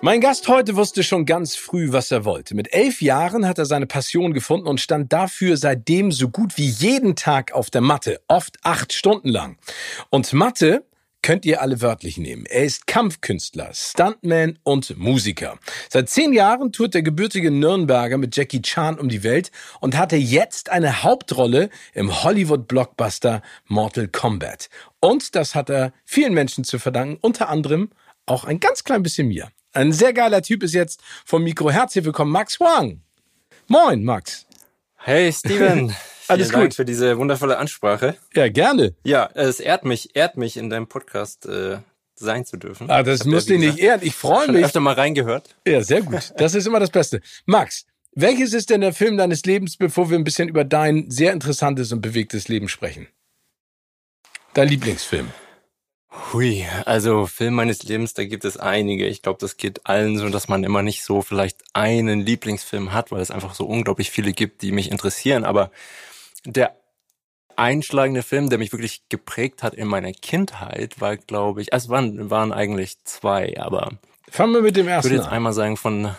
Mein Gast heute wusste schon ganz früh, was er wollte. Mit elf Jahren hat er seine Passion gefunden und stand dafür seitdem so gut wie jeden Tag auf der Matte, oft acht Stunden lang. Und Mathe könnt ihr alle wörtlich nehmen. Er ist Kampfkünstler, Stuntman und Musiker. Seit zehn Jahren tourt der gebürtige Nürnberger mit Jackie Chan um die Welt und hatte jetzt eine Hauptrolle im Hollywood-Blockbuster Mortal Kombat. Und das hat er vielen Menschen zu verdanken, unter anderem auch ein ganz klein bisschen mir. Ein sehr geiler Typ ist jetzt vom Mikro. Herzlich willkommen, Max Huang. Moin, Max. Hey, Steven. Alles Vielen gut. Dank für diese wundervolle Ansprache. Ja, gerne. Ja, es ehrt mich, ehrt mich, in deinem Podcast äh, sein zu dürfen. Ah, das Ich muss ja, dich nicht ehren. Ich freue mich. öfter mal reingehört. Ja, sehr gut. Das ist immer das Beste. Max, welches ist denn der Film deines Lebens, bevor wir ein bisschen über dein sehr interessantes und bewegtes Leben sprechen? Dein Lieblingsfilm. Hui, also Film meines Lebens, da gibt es einige. Ich glaube, das geht allen so, dass man immer nicht so vielleicht einen Lieblingsfilm hat, weil es einfach so unglaublich viele gibt, die mich interessieren. Aber der einschlagende Film, der mich wirklich geprägt hat in meiner Kindheit, war, glaube ich, also es waren, waren eigentlich zwei, aber Fangen wir mit dem Ich ersten würde jetzt einmal sagen von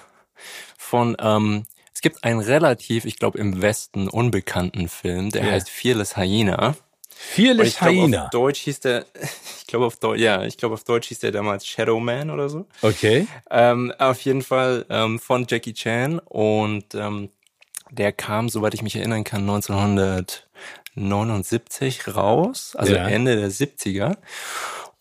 von ähm, es gibt einen relativ, ich glaube im Westen unbekannten Film, der Ja. heißt Fearless Hyena. Und Fearless ich glaube Hyena. auf Deutsch hieß der, ich glaube auf Deutsch, ja, ich glaube auf Deutsch hieß der damals Shadow Man oder so. Okay. Ähm, auf jeden Fall ähm, von Jackie Chan und ähm, der kam, soweit ich mich erinnern kann, 1979 raus, also Ja. Ende der 70er.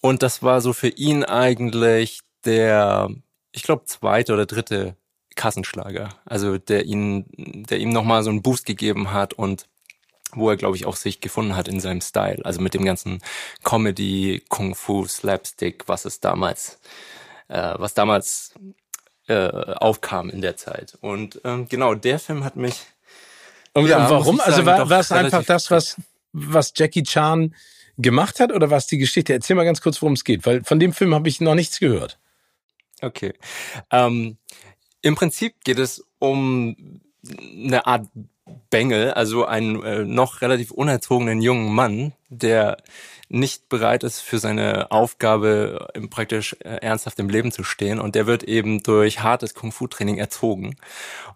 Und das war so für ihn eigentlich der, ich glaube, zweite oder dritte Kassenschlager. Also der ihn, der ihm nochmal so einen Boost gegeben hat und wo er, glaube ich, auch sich gefunden hat in seinem Style. Also mit dem ganzen Comedy, Kung Fu, Slapstick, was es damals, äh, was damals äh, aufkam in der Zeit. Und ähm, genau, der Film hat mich Und, Ja, und warum? Also sagen, war, doch war es einfach das, was, was Jackie Chan gemacht hat oder was die Geschichte? Erzähl mal ganz kurz, worum es geht, weil von dem Film habe ich noch nichts gehört. Okay. Ähm, Im Prinzip geht es um eine Art Bengel, also einen äh, noch relativ unerzogenen jungen Mann, der nicht bereit ist, für seine Aufgabe im praktisch äh, ernsthaft im Leben zu stehen. Und der wird eben durch hartes Kung-Fu-Training erzogen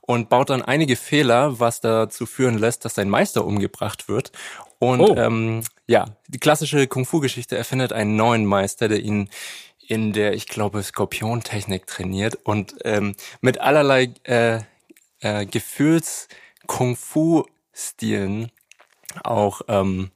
und baut dann einige Fehler, was dazu führen lässt, dass sein Meister umgebracht wird. Und Oh. ähm, ja, die klassische Kung-Fu-Geschichte erfindet einen neuen Meister, der ihn in der, ich glaube, Skorpiontechnik trainiert und ähm, mit allerlei äh, äh, Gefühls-Kung-Fu-Stilen auch ähm,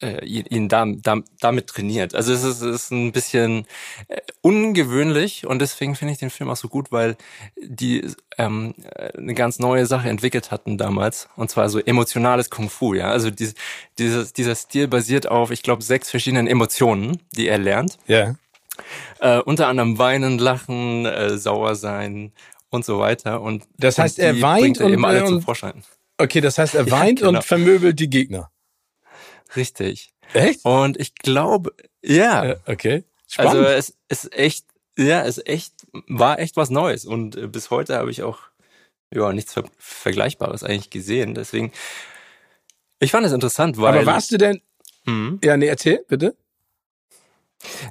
äh, ihn ihn da, da, damit trainiert. Also es ist, es ist ein bisschen äh, ungewöhnlich und deswegen finde ich den Film auch so gut, weil die ähm, äh, eine ganz neue Sache entwickelt hatten damals und zwar so emotionales Kung Fu. Ja, also dieses, dieses, dieser Stil basiert auf, ich glaube, sechs verschiedenen Emotionen, die er lernt. Ja. Äh, unter anderem weinen, lachen, äh, sauer sein und so weiter. Und Das heißt, er weint er und- eben alle und- zum Vorschein. Okay, das heißt, er Ja, weint genau. und vermöbelt die Gegner. Richtig. Echt? Und ich glaube, ja, Äh, okay. Spannend. also es ist echt, ja, es ist echt, war echt was Neues. Und äh, bis heute habe ich auch ja nichts Ver Vergleichbares eigentlich gesehen. Deswegen, ich fand es interessant, weil. Aber warst du denn, Mhm. ja, nee, erzähl, bitte.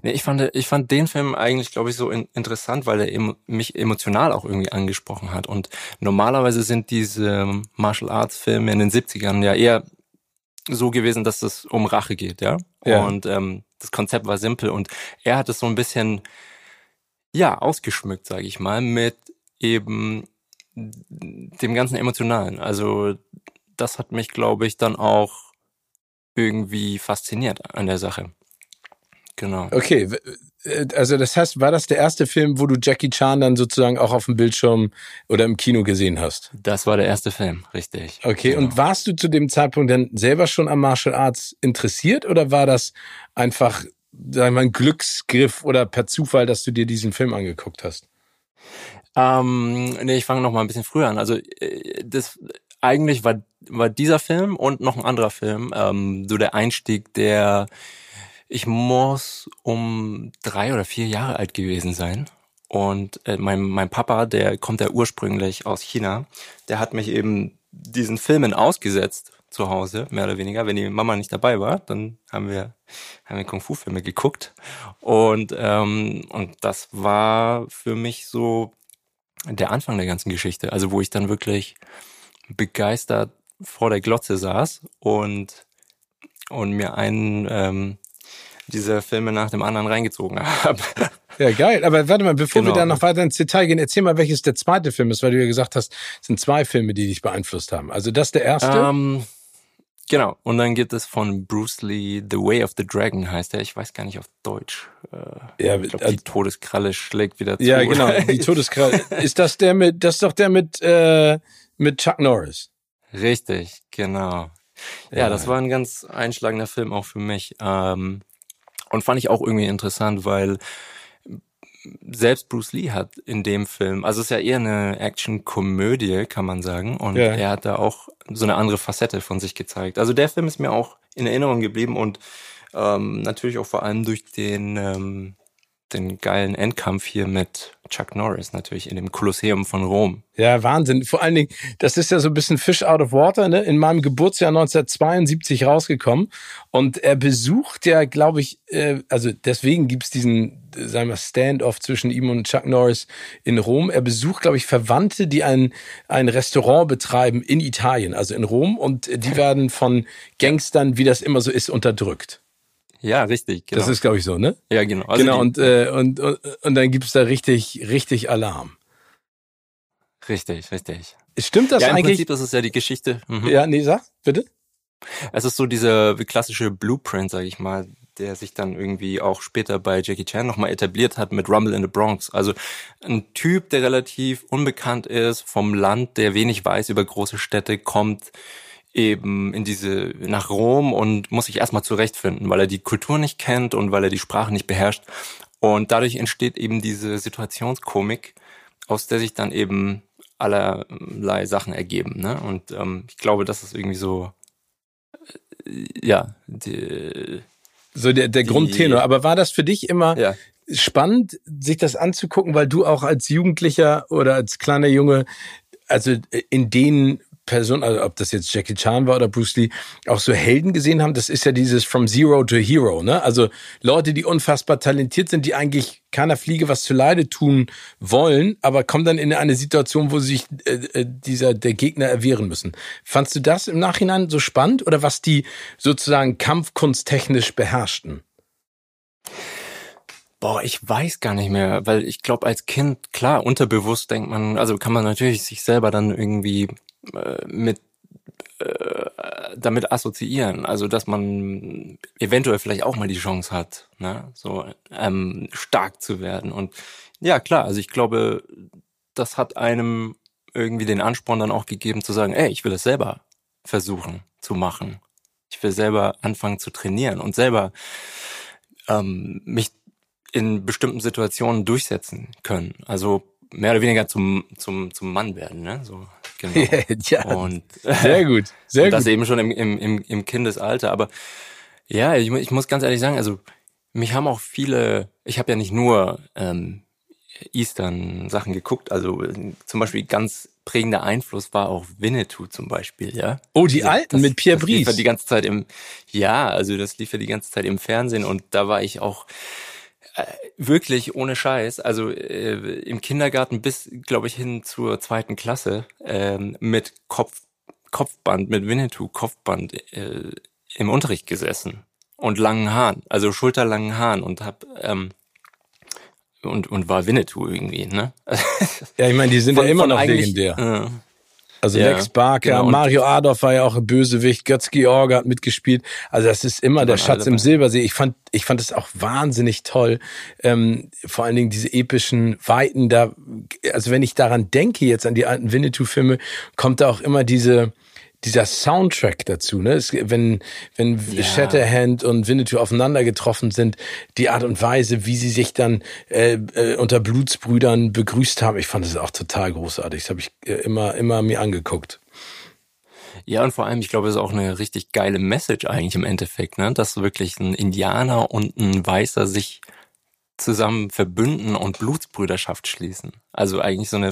Nee, ich fand, ich fand den Film eigentlich, glaube ich, so in, interessant, weil er emo, mich emotional auch irgendwie angesprochen hat. Und normalerweise sind diese Martial Arts Filme in den 70ern ja eher so gewesen, dass es um Rache geht, ja. Ja. Und ähm, das Konzept war simpel und er hat es so ein bisschen, ja, ausgeschmückt, sage ich mal, mit eben dem ganzen Emotionalen. Also das hat mich, glaube ich, dann auch irgendwie fasziniert an der Sache. Genau. Okay, äh, also das heißt, war das der erste Film, wo du Jackie Chan dann sozusagen auch auf dem Bildschirm oder im Kino gesehen hast? Das war der erste Film, richtig. Okay, genau. und warst du zu dem Zeitpunkt dann selber schon am Martial Arts interessiert oder war das einfach, sagen wir mal, ein Glücksgriff oder per Zufall, dass du dir diesen Film angeguckt hast? Ähm, nee, ich fange noch mal ein bisschen früher an. Also äh, das eigentlich war war dieser Film und noch ein anderer Film ähm, so der Einstieg, der ich muss um drei oder vier Jahre alt gewesen sein. Und äh, mein, mein Papa, der kommt ja ursprünglich aus China, der hat mich eben diesen Filmen ausgesetzt zu Hause, mehr oder weniger. Wenn die Mama nicht dabei war, dann haben wir, haben wir Kung-Fu-Filme geguckt. Und, ähm, und das war für mich so der Anfang der ganzen Geschichte. Also wo ich dann wirklich begeistert vor der Glotze saß und, und mir einen ähm, dieser Filme nach dem anderen reingezogen habe. Ja, geil. Aber warte mal, bevor genau. wir da noch weiter ins Detail gehen, erzähl mal, welches der zweite Film ist, weil du ja gesagt hast, es sind zwei Filme, die dich beeinflusst haben. Also das der erste? Ähm, genau. Und dann gibt es von Bruce Lee The Way of the Dragon heißt er. Ich weiß gar nicht auf Deutsch. Äh, ja, ich glaub, die Todeskralle schlägt wieder zu. Ja, genau. Die Todeskralle. ist das der mit, das ist doch der mit, äh, mit Chuck Norris. Richtig, genau. Ja, ja, das war ein ganz einschlagender Film auch für mich. Ähm, und fand ich auch irgendwie interessant, weil selbst Bruce Lee hat in dem Film, also es ist ja eher eine Action-Komödie, kann man sagen. Und ja. er hat da auch so eine andere Facette von sich gezeigt. Also der Film ist mir auch in Erinnerung geblieben und ähm, natürlich auch vor allem durch den ähm, den geilen Endkampf hier mit Chuck Norris natürlich in dem Kolosseum von Rom. Ja, Wahnsinn. Vor allen Dingen, das ist ja so ein bisschen Fish out of water, ne? In meinem Geburtsjahr 1972 rausgekommen. Und er besucht ja, glaube ich, äh, also deswegen gibt's diesen, sagen wir, Standoff zwischen ihm und Chuck Norris in Rom. Er besucht, glaube ich, Verwandte, die ein, ein Restaurant betreiben in Italien, also in Rom. Und die werden von Gangstern, wie das immer so ist, unterdrückt. Ja, richtig. Genau. Das ist, glaube ich, so, ne? Ja, genau. Also genau, und, äh, und, und, und dann gibt's da richtig, richtig Alarm. Richtig, richtig. Stimmt das ja, im eigentlich? Im Prinzip ist es ja die Geschichte. Mhm. Ja, nee, sag, bitte. Es ist so dieser klassische Blueprint, sage ich mal, der sich dann irgendwie auch später bei Jackie Chan nochmal etabliert hat mit Rumble in the Bronx. Also ein Typ, der relativ unbekannt ist, vom Land, der wenig weiß über große Städte, kommt eben in diese nach Rom und muss sich erstmal zurechtfinden, weil er die Kultur nicht kennt und weil er die Sprache nicht beherrscht. Und dadurch entsteht eben diese Situationskomik, aus der sich dann eben allerlei Sachen ergeben. Ne? Und ähm, ich glaube, das ist irgendwie so, äh, ja, die, so der, der die, Grundtenor. Aber war das für dich immer ja. spannend, sich das anzugucken, weil du auch als Jugendlicher oder als kleiner Junge, also in den Person, also ob das jetzt Jackie Chan war oder Bruce Lee, auch so Helden gesehen haben, das ist ja dieses From Zero to Hero, ne? Also Leute, die unfassbar talentiert sind, die eigentlich keiner Fliege was zu Leide tun wollen, aber kommen dann in eine Situation, wo sich äh, äh, dieser der Gegner erwehren müssen. Fandst du das im Nachhinein so spannend oder was die sozusagen kampfkunsttechnisch beherrschten? Boah, ich weiß gar nicht mehr, weil ich glaube, als Kind, klar, unterbewusst denkt man, also kann man natürlich sich selber dann irgendwie mit äh, damit assoziieren, also dass man eventuell vielleicht auch mal die Chance hat, ne, so ähm, stark zu werden. Und ja, klar, also ich glaube, das hat einem irgendwie den Ansporn dann auch gegeben zu sagen, ey, ich will es selber versuchen zu machen. Ich will selber anfangen zu trainieren und selber ähm, mich in bestimmten Situationen durchsetzen können. Also mehr oder weniger zum, zum, zum Mann werden, ne? So, genau. ja, und, sehr gut, sehr und gut. Das eben schon im, im, im, Kindesalter. Aber ja, ich, ich muss ganz ehrlich sagen, also mich haben auch viele, ich habe ja nicht nur ähm, Eastern-Sachen geguckt, also zum Beispiel ganz prägender Einfluss war auch Winnetou zum Beispiel, ja. Oh, die alten das, mit Pierre Brice. Das lief ja die ganze Zeit im, ja, also das lief ja die ganze Zeit im Fernsehen und da war ich auch äh, wirklich ohne Scheiß, also äh, im Kindergarten bis, glaube ich, hin zur zweiten Klasse ähm, mit Kopf, Kopfband, mit Winnetou Kopfband äh, im Unterricht gesessen und langen Haaren, also schulterlangen Haaren und hab ähm, und und war Winnetou irgendwie, ne? ja, ich meine, die sind ja immer noch legendär. Äh, Also Ja, Lex Barker, genau. Mario Adolf war ja auch ein Bösewicht, Götz George hat mitgespielt. Also das ist immer der Schatz im. Silbersee. Ich fand, ich fand es auch wahnsinnig toll. Ähm, vor allen Dingen diese epischen Weiten da. Also wenn ich daran denke jetzt an die alten Winnetou-Filme, kommt da auch immer diese dieser Soundtrack dazu, ne? Es, wenn wenn Ja. Shatterhand und Winnetou aufeinander getroffen sind, die Art und Weise, wie sie sich dann äh, äh, unter Blutsbrüdern begrüßt haben, ich fand das auch total großartig. Das habe ich äh, immer immer mir angeguckt. Ja, und vor allem, ich glaube, es ist auch eine richtig geile Message eigentlich im Endeffekt, ne? dass wirklich ein Indianer und ein Weißer sich zusammen verbünden und Blutsbrüderschaft schließen. Also eigentlich so eine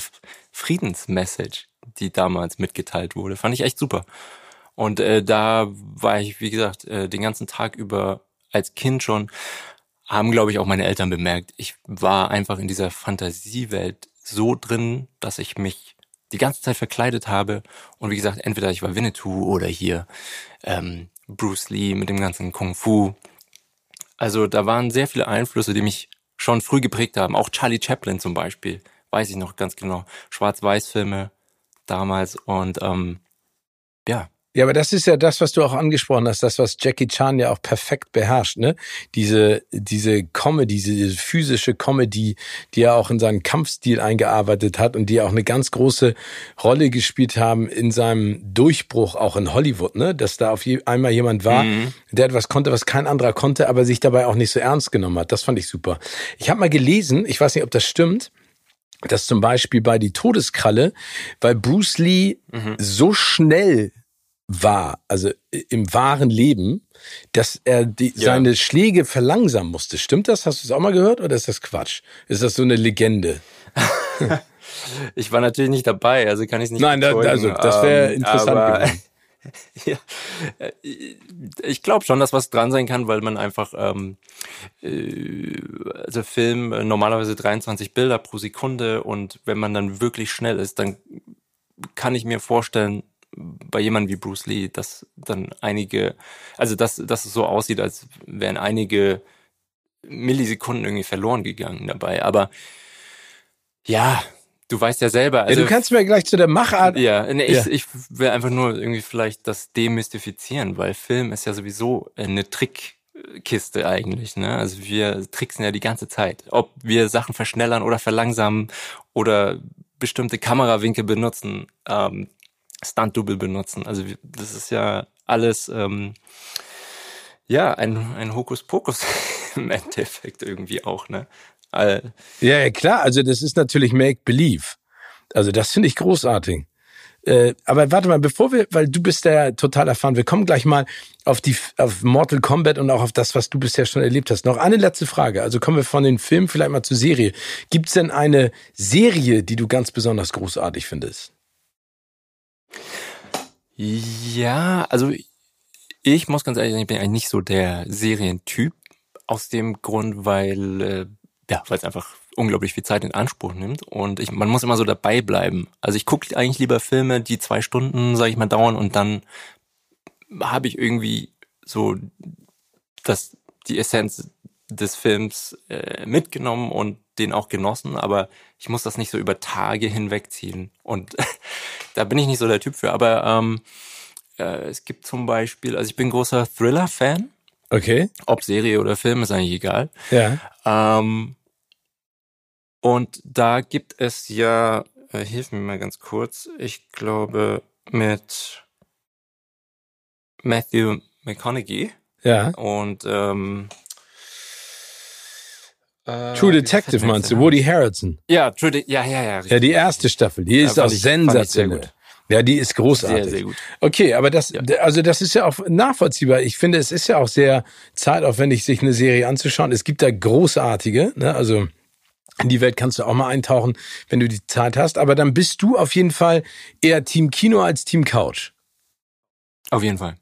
Friedensmessage, die damals mitgeteilt wurde. Fand ich echt super. Und äh, da war ich, wie gesagt, äh, den ganzen Tag über als Kind schon, haben, glaube ich, auch meine Eltern bemerkt, ich war einfach in dieser Fantasiewelt so drin, dass ich mich die ganze Zeit verkleidet habe. Und wie gesagt, entweder ich war Winnetou oder hier ähm, Bruce Lee mit dem ganzen Kung Fu. Also da waren sehr viele Einflüsse, die mich schon früh geprägt haben. Auch Charlie Chaplin zum Beispiel, weiß ich noch ganz genau. Schwarz-Weiß-Filme damals und ähm, ja, Ja, aber das ist ja das, was du auch angesprochen hast, das, was Jackie Chan ja auch perfekt beherrscht, ne? Diese, diese Comedy, diese physische Comedy, die er auch in seinen Kampfstil eingearbeitet hat und die auch eine ganz große Rolle gespielt haben in seinem Durchbruch auch in Hollywood, ne? Dass da auf je, einmal jemand war, Mhm. der etwas konnte, was kein anderer konnte, aber sich dabei auch nicht so ernst genommen hat. Das fand ich super. Ich habe mal gelesen, ich weiß nicht, ob das stimmt, dass zum Beispiel bei die Todeskralle, weil Bruce Lee Mhm. so schnell war, also im wahren Leben, dass er die, Ja. seine Schläge verlangsamen musste. Stimmt das? Hast du es auch mal gehört oder ist das Quatsch? Ist das so eine Legende? ich war natürlich nicht dabei, also kann ich es nicht Nein, da, also das wäre ähm, interessant. ja, äh, ich glaube schon, dass was dran sein kann, weil man einfach, ähm, äh, also Film äh, normalerweise 23 Bilder pro Sekunde und wenn man dann wirklich schnell ist, dann kann ich mir vorstellen, bei jemandem wie Bruce Lee, dass dann einige, also dass, dass es so aussieht, als wären einige Millisekunden irgendwie verloren gegangen dabei. Aber ja, du weißt ja selber. Also, ja, du kannst mir gleich zu der Machart. ja, nee, ich, Ja. ich will einfach nur irgendwie vielleicht das demystifizieren, weil Film ist ja sowieso eine Trickkiste eigentlich, ne? Also wir tricksen ja die ganze Zeit. Ob wir Sachen verschnellern oder verlangsamen oder bestimmte Kamerawinkel benutzen, ähm, Stunt-Double benutzen. Also das ist ja alles, ähm, ja, ein, ein Hokuspokus im Endeffekt irgendwie auch, ne? Ja, ja, klar. Also das ist natürlich Make-Believe. Also das finde ich großartig. Äh, aber warte mal, bevor wir, weil du bist ja total erfahren, wir kommen gleich mal auf die auf Mortal Kombat und auch auf das, was du bisher schon erlebt hast. Noch eine letzte Frage. Also kommen wir von den Filmen vielleicht mal zur Serie. Gibt es denn eine Serie, die du ganz besonders großartig findest? Ja, also ich muss ganz ehrlich sagen, ich bin eigentlich nicht so der Serientyp. Aus dem Grund, weil, äh, ja, weil es einfach unglaublich viel Zeit in Anspruch nimmt und ich, man muss immer so dabei bleiben. Also ich gucke eigentlich lieber Filme, die zwei Stunden, sage ich mal, dauern und dann habe ich irgendwie so das, die Essenz des Films äh, mitgenommen und den auch genossen, aber ich muss das nicht so über Tage hinwegziehen. Und da bin ich nicht so der Typ für. Aber ähm, äh, es gibt zum Beispiel, also ich bin großer Thriller-Fan, Okay. ob Serie oder Film, ist eigentlich egal. Ja. Ähm, und da gibt es ja, äh, hilf mir mal ganz kurz, ich glaube mit Matthew McConaughey Ja. und ähm, äh, True Detective meinst du? Woody Harrelson. Ja, True De ja, ja, ja. Ja, richtig. die erste Staffel. Die ist fand auch sensationell. gut. Ja, die ist großartig. Sehr, sehr gut. Okay, aber das, Ja. also das ist ja auch nachvollziehbar. Ich finde, es ist ja auch sehr zeitaufwendig, sich eine Serie anzuschauen. Es gibt da großartige, ne? also in die Welt kannst du auch mal eintauchen, wenn du die Zeit hast. Aber dann bist du auf jeden Fall eher Team Kino als Team Couch. Auf jeden Fall.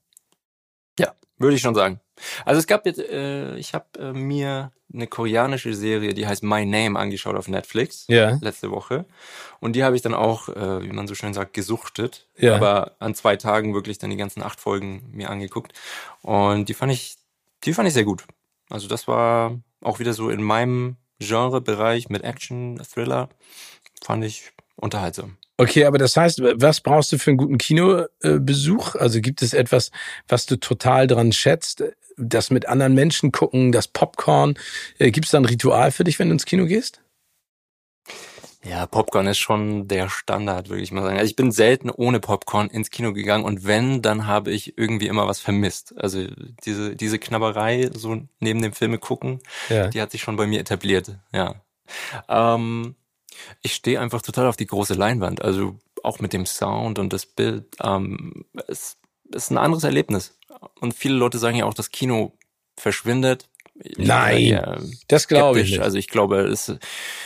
Ja, würde ich schon sagen. Also es gab jetzt, äh, ich habe äh, mir eine koreanische Serie, die heißt My Name, angeschaut auf Netflix Ja. letzte Woche. Und die habe ich dann auch, äh, wie man so schön sagt, gesuchtet. Ja. Aber an zwei Tagen wirklich dann die ganzen acht Folgen mir angeguckt. Und die fand ich, die fand ich sehr gut. Also das war auch wieder so in meinem Genrebereich mit Action, Thriller, fand ich unterhaltsam. Okay, aber das heißt, was brauchst du für einen guten Kinobesuch? Also gibt es etwas, was du total dran schätzt? Das mit anderen Menschen gucken, das Popcorn. Äh, gibt es da ein Ritual für dich, wenn du ins Kino gehst? Ja, Popcorn ist schon der Standard, würde ich mal sagen. Also ich bin selten ohne Popcorn ins Kino gegangen und wenn, dann habe ich irgendwie immer was vermisst. Also diese, diese Knabberei, so neben dem Filme gucken, ja. die hat sich schon bei mir etabliert, ja. Ähm, ich stehe einfach total auf die große Leinwand, also auch mit dem Sound und das Bild. Ähm, es, es ist ein anderes Erlebnis. Und viele Leute sagen ja auch, das Kino verschwindet Nein, ja, das glaube ich nicht. Also ich glaube, es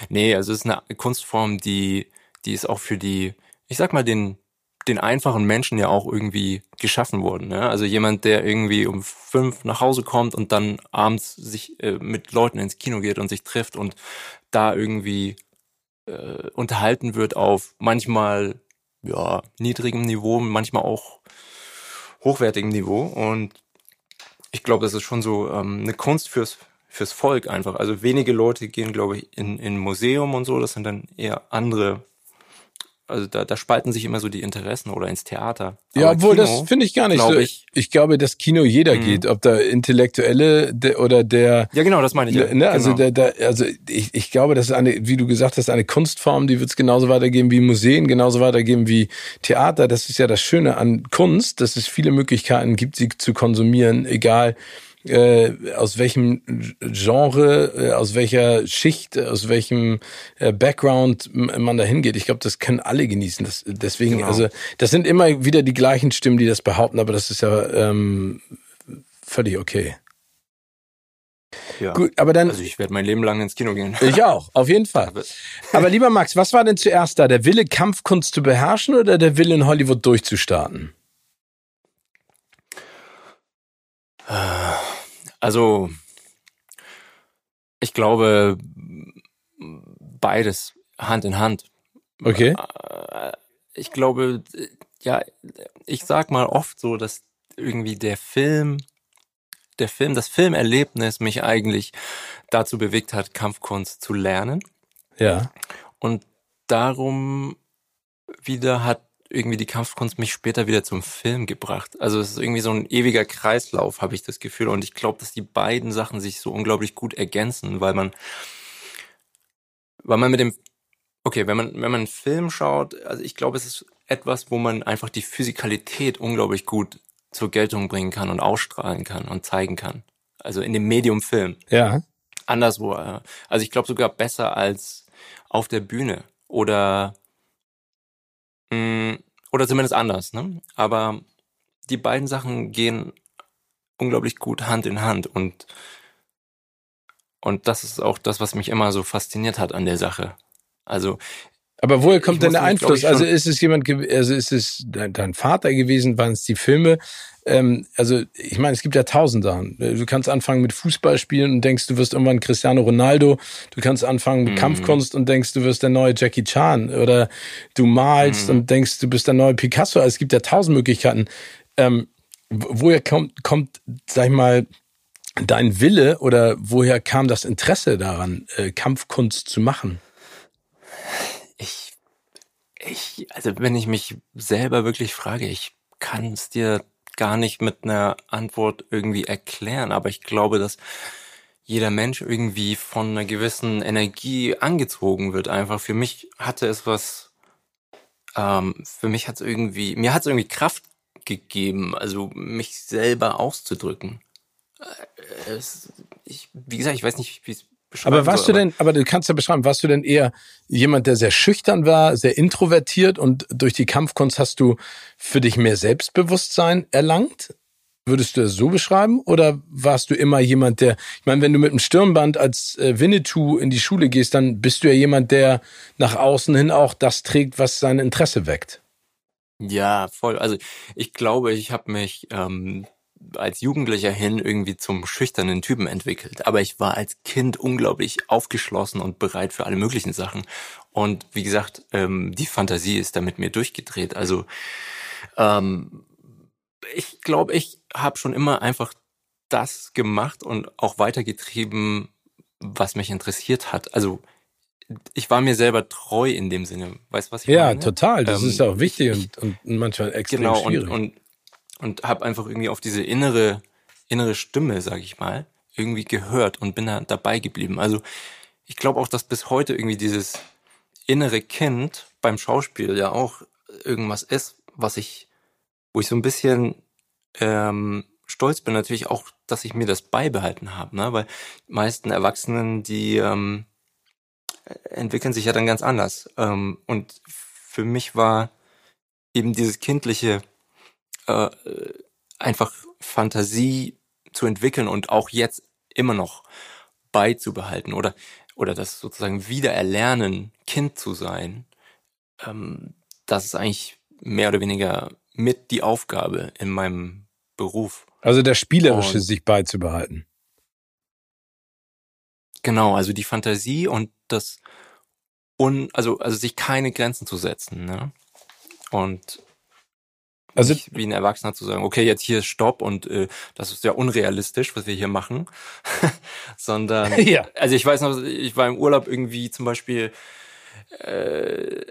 nee, also es ist eine Kunstform, die die ist auch für die, ich sag mal den den einfachen Menschen ja auch irgendwie geschaffen worden. Ne? Also jemand, der irgendwie um fünf nach Hause kommt und dann abends sich äh, mit Leuten ins Kino geht und sich trifft und da irgendwie äh, unterhalten wird auf manchmal ja niedrigem Niveau, manchmal auch hochwertigem Niveau und ich glaube, das ist schon so ähm, eine Kunst fürs fürs Volk einfach. Also wenige Leute gehen, glaube ich, in in Museum und so. Das sind dann eher andere also da, da spalten sich immer so die Interessen oder ins Theater. Ja, Aber obwohl Kino, das finde ich gar nicht so. Ich, ich glaube, dass Kino jeder mhm. geht, ob da Intellektuelle de, oder der. Ja, genau, das meine ich. Ne, also genau. der, der, also ich, ich glaube, das ist eine, wie du gesagt hast, eine Kunstform, die wird es genauso weitergeben wie Museen, genauso weitergeben wie Theater. Das ist ja das Schöne an Kunst, dass es viele Möglichkeiten gibt, sie zu konsumieren, egal äh, aus welchem Genre, äh, aus welcher Schicht, aus welchem äh, Background man da hingeht. Ich glaube, das können alle genießen. Das, deswegen, genau. also das sind immer wieder die gleichen Stimmen, die das behaupten, aber das ist ja ähm, völlig okay. Ja. Gut, aber dann. Also ich werde mein Leben lang ins Kino gehen. Ich auch, auf jeden Fall. aber lieber Max, was war denn zuerst da? Der Wille, Kampfkunst zu beherrschen oder der Wille, in Hollywood durchzustarten? Also, ich glaube, beides Hand in Hand. Okay. Ich glaube, ja, ich sag mal oft so, dass irgendwie der Film, der Film, das Filmerlebnis mich eigentlich dazu bewegt hat, Kampfkunst zu lernen. Ja. Und darum wieder hat irgendwie die Kampfkunst mich später wieder zum Film gebracht. Also es ist irgendwie so ein ewiger Kreislauf, habe ich das Gefühl. Und ich glaube, dass die beiden Sachen sich so unglaublich gut ergänzen, weil man, weil man mit dem, okay, wenn man, wenn man einen Film schaut, also ich glaube, es ist etwas, wo man einfach die Physikalität unglaublich gut zur Geltung bringen kann und ausstrahlen kann und zeigen kann. Also in dem Medium Film. Ja. Anderswo. Also ich glaube sogar besser als auf der Bühne oder oder zumindest anders, ne? Aber die beiden Sachen gehen unglaublich gut Hand in Hand und und das ist auch das, was mich immer so fasziniert hat an der Sache. Also aber woher kommt denn der Einfluss? Also ist es jemand, also ist es dein Vater gewesen? Waren es die Filme? Ähm, also ich meine, es gibt ja tausend Sachen. Du kannst anfangen mit Fußball spielen und denkst, du wirst irgendwann Cristiano Ronaldo. Du kannst anfangen mit mhm. Kampfkunst und denkst, du wirst der neue Jackie Chan. Oder du malst mhm. und denkst, du bist der neue Picasso. Also es gibt ja tausend Möglichkeiten. Ähm, woher kommt, kommt, sag ich mal, dein Wille oder woher kam das Interesse daran, äh, Kampfkunst zu machen? Ich, ich, also wenn ich mich selber wirklich frage, ich kann es dir gar nicht mit einer Antwort irgendwie erklären, aber ich glaube, dass jeder Mensch irgendwie von einer gewissen Energie angezogen wird. Einfach für mich hatte es was, ähm, für mich hat es irgendwie, mir hat es irgendwie Kraft gegeben, also mich selber auszudrücken. Äh, es, ich, wie gesagt, ich weiß nicht, wie es aber warst soll, du denn, aber du kannst ja beschreiben, warst du denn eher jemand, der sehr schüchtern war, sehr introvertiert und durch die Kampfkunst hast du für dich mehr Selbstbewusstsein erlangt? Würdest du das so beschreiben? Oder warst du immer jemand, der, ich meine, wenn du mit einem Stirnband als äh, Winnetou in die Schule gehst, dann bist du ja jemand, der nach außen hin auch das trägt, was sein Interesse weckt. Ja, voll. Also ich glaube, ich habe mich ähm, als Jugendlicher hin irgendwie zum schüchternen Typen entwickelt. Aber ich war als Kind unglaublich aufgeschlossen und bereit für alle möglichen Sachen. Und wie gesagt, ähm, die Fantasie ist da mit mir durchgedreht. Also ähm, ich glaube, ich habe schon immer einfach das gemacht und auch weitergetrieben, was mich interessiert hat. Also ich war mir selber treu in dem Sinne. Weißt du, was ich ja, meine? Ja, total. Das ähm, ist auch wichtig und, und manchmal extrem genau, schwierig. und, und, und habe einfach irgendwie auf diese innere, innere Stimme, sag ich mal, irgendwie gehört und bin da dabei geblieben. Also ich glaube auch, dass bis heute irgendwie dieses innere Kind beim Schauspiel ja auch irgendwas ist, was ich, wo ich so ein bisschen ähm, stolz bin natürlich auch, dass ich mir das beibehalten habe, ne? weil die meisten Erwachsenen, die ähm, entwickeln sich ja dann ganz anders. Ähm, und für mich war eben dieses kindliche äh, einfach Fantasie zu entwickeln und auch jetzt immer noch beizubehalten oder oder das sozusagen wiedererlernen, Kind zu sein, ähm, das ist eigentlich mehr oder weniger mit die Aufgabe in meinem Beruf. Also das Spielerische Und- sich beizubehalten. Genau, also die Fantasie und das un, also also sich keine Grenzen zu setzen, ne? Und Also nicht wie ein Erwachsener zu sagen, okay, jetzt hier Stopp und äh, das ist ja unrealistisch, was wir hier machen, sondern ja. also ich weiß noch, ich war im Urlaub irgendwie zum Beispiel, äh,